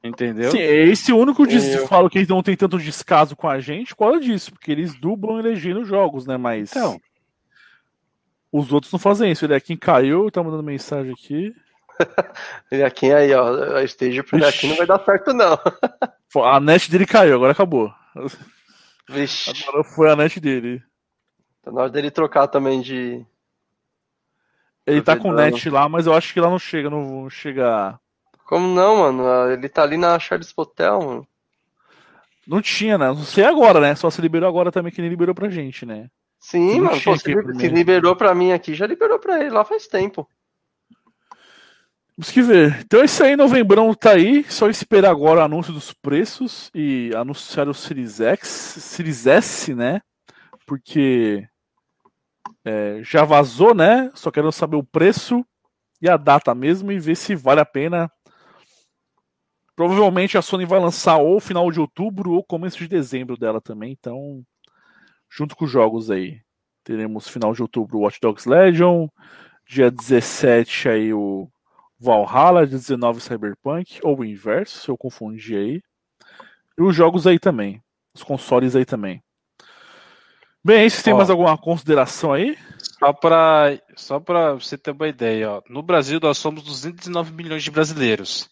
Entendeu? Sim, esse único eu... falo que eles não tem tanto descaso com a gente, qual é disso? Porque eles dublam e legendam jogos, né? Mas. Então. Os outros não fazem isso. Ele é quem caiu, tá mandando mensagem aqui. E aqui aí, ó, a Stage por aqui não vai dar certo, não. A net dele caiu, agora acabou. Vixe, Agora foi a net dele. tá na hora dele trocar também de. Ele tá com net lá, mas eu acho que lá não chega, não chega. Como não, mano? Ele tá ali na Charles Hotel, mano. Não tinha, né? Não sei agora, né? Só se liberou agora também que nem liberou pra gente, né? Sim, Não mano. Pô, se, se liberou pra mim aqui, já liberou pra ele lá faz tempo. Temos que ver. Então é isso aí, novembrão tá aí. Só esperar agora o anúncio dos preços e anunciar o Series X, Series S, né? Porque é, já vazou, né? Só quero saber o preço e a data mesmo e ver se vale a pena. Provavelmente a Sony vai lançar ou final de outubro ou começo de dezembro dela também. Então, junto com os jogos aí, teremos final de outubro Watch Dogs Legion, dia 17 aí o Valhalla, dia 19 Cyberpunk, ou o inverso, se eu confundi aí. E os jogos aí também. Os consoles aí também. Bem, aí, vocês têm mais alguma consideração aí? Só pra, só pra você ter uma ideia, ó. No Brasil nós somos 219 milhões de brasileiros.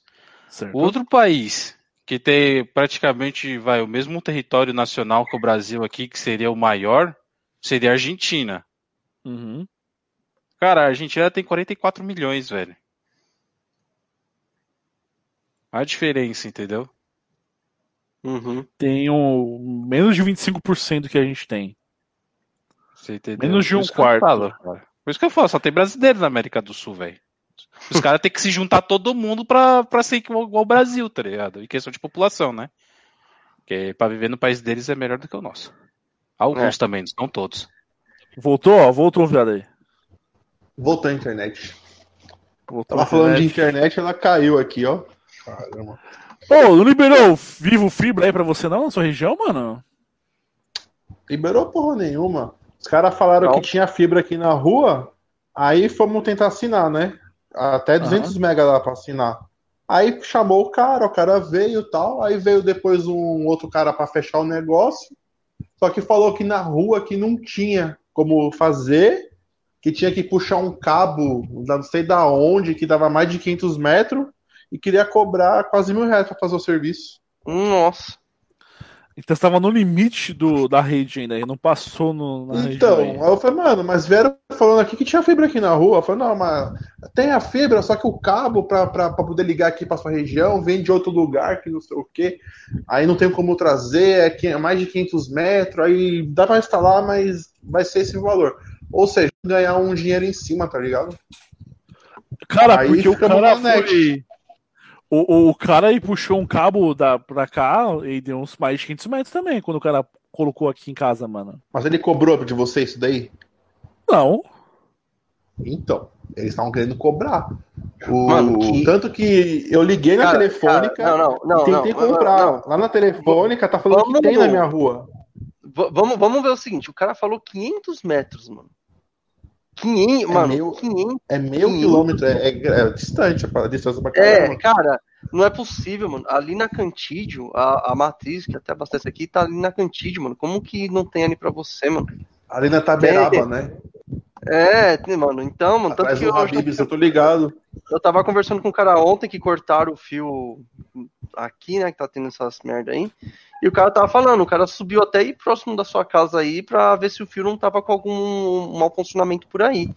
Certo. Outro país que tem praticamente vai, o mesmo território nacional que o Brasil aqui, que seria o maior, seria a Argentina. Uhum. Cara, a Argentina tem 44 milhões, velho. A diferença, entendeu? Uhum. Tem um, menos de 25% que a gente tem. Você entendeu? Menos de um quarto. falo. Por isso que eu falo, só tem brasileiro na América do Sul, velho. Os caras têm que se juntar todo mundo pra, pra ser igual igual o Brasil, tá ligado? Em questão de população, né? Porque pra viver no país deles é melhor do que o nosso. Alguns É. também, não todos. Voltou, ó, voltou, viado aí. Voltou a internet. Voltou, Tava falando de né? internet, ela caiu aqui, ó. Caramba. Ô, não liberou Vivo Fibra aí pra você não, na sua região, mano? Liberou porra nenhuma. Os caras falaram Não. que tinha fibra aqui na rua, aí fomos tentar assinar, né? Até 200 mega lá pra assinar. Aí chamou o cara, o cara veio e tal, aí veio depois um outro cara pra fechar o negócio, só que falou que na rua que não tinha como fazer, que tinha que puxar um cabo, não sei da onde, que dava mais de 500 metros, e queria cobrar quase mil reais pra fazer o serviço. Nossa. Então você tava no limite do, da rede ainda, aí não passou no, na Então, aí eu falei, mano, mas vieram falando aqui que tinha fibra aqui na rua. Eu falei, não, mas tem a fibra, só que o cabo pra poder ligar aqui pra sua região vem de outro lugar, que não sei o quê. Aí não tem como trazer, é é mais de 500 metros, aí dá pra instalar, mas vai ser esse valor. Ou seja, ganhar um dinheiro em cima, tá ligado? Cara, Aí porque o cara foi. O, o cara aí puxou um cabo da, pra cá e deu uns mais de 500 metros também, quando o cara colocou aqui em casa, mano. Mas ele cobrou de você isso daí? Não. Então, eles estavam querendo cobrar. O- Mano, que- Tanto que eu liguei na Cara, telefônica cara, não, não, e tentei não, não, comprar. não. Lá na telefônica tá falando que Vamos- tem na minha rua. Vamos, vamos ver o seguinte, o cara falou 500 metros, mano. 500, mano, meio- 500. É meio Sim. quilômetro, é, é- é distante, a distância pra É, caramba. cara, não é possível, mano. Ali na Cantídio, a, a matriz que até abastece aqui, tá ali na Cantídio, mano. Como que não tem ali pra você, mano? Ali na Taberaba, É. né? É, mano. Então, mano, tanto Atrás que do eu, Habibs, eu tô ligado. eu tava conversando com um cara ontem que cortaram o fio aqui, né? Que tá tendo essas merda aí. E o cara tava falando, o cara subiu até aí próximo da sua casa aí pra ver se o fio não tava com algum mau funcionamento por aí.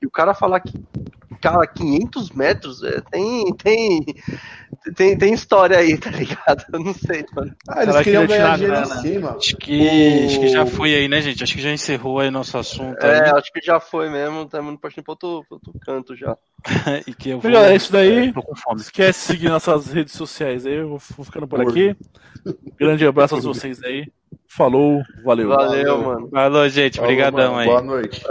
E o cara falar que, cara, 500 metros, é, tem, tem, tem, tem história aí, tá ligado? Eu não sei, mano. Ah, eles Cara, queriam ganhar dinheiro em cima. Acho que, O- acho que já foi aí, né, gente? Acho que já encerrou aí nosso assunto É, aí, acho que já foi mesmo, estamos partindo pra outro, pra outro canto já. e que eu vou... Galera, é isso daí. Tô com fome. Esquece de seguir nossas redes sociais aí. Eu vou ficando por aqui. Grande abraço a vocês aí. Falou, valeu. Valeu, mano. Falou, gente. Falou, Obrigadão mano. aí. Boa noite.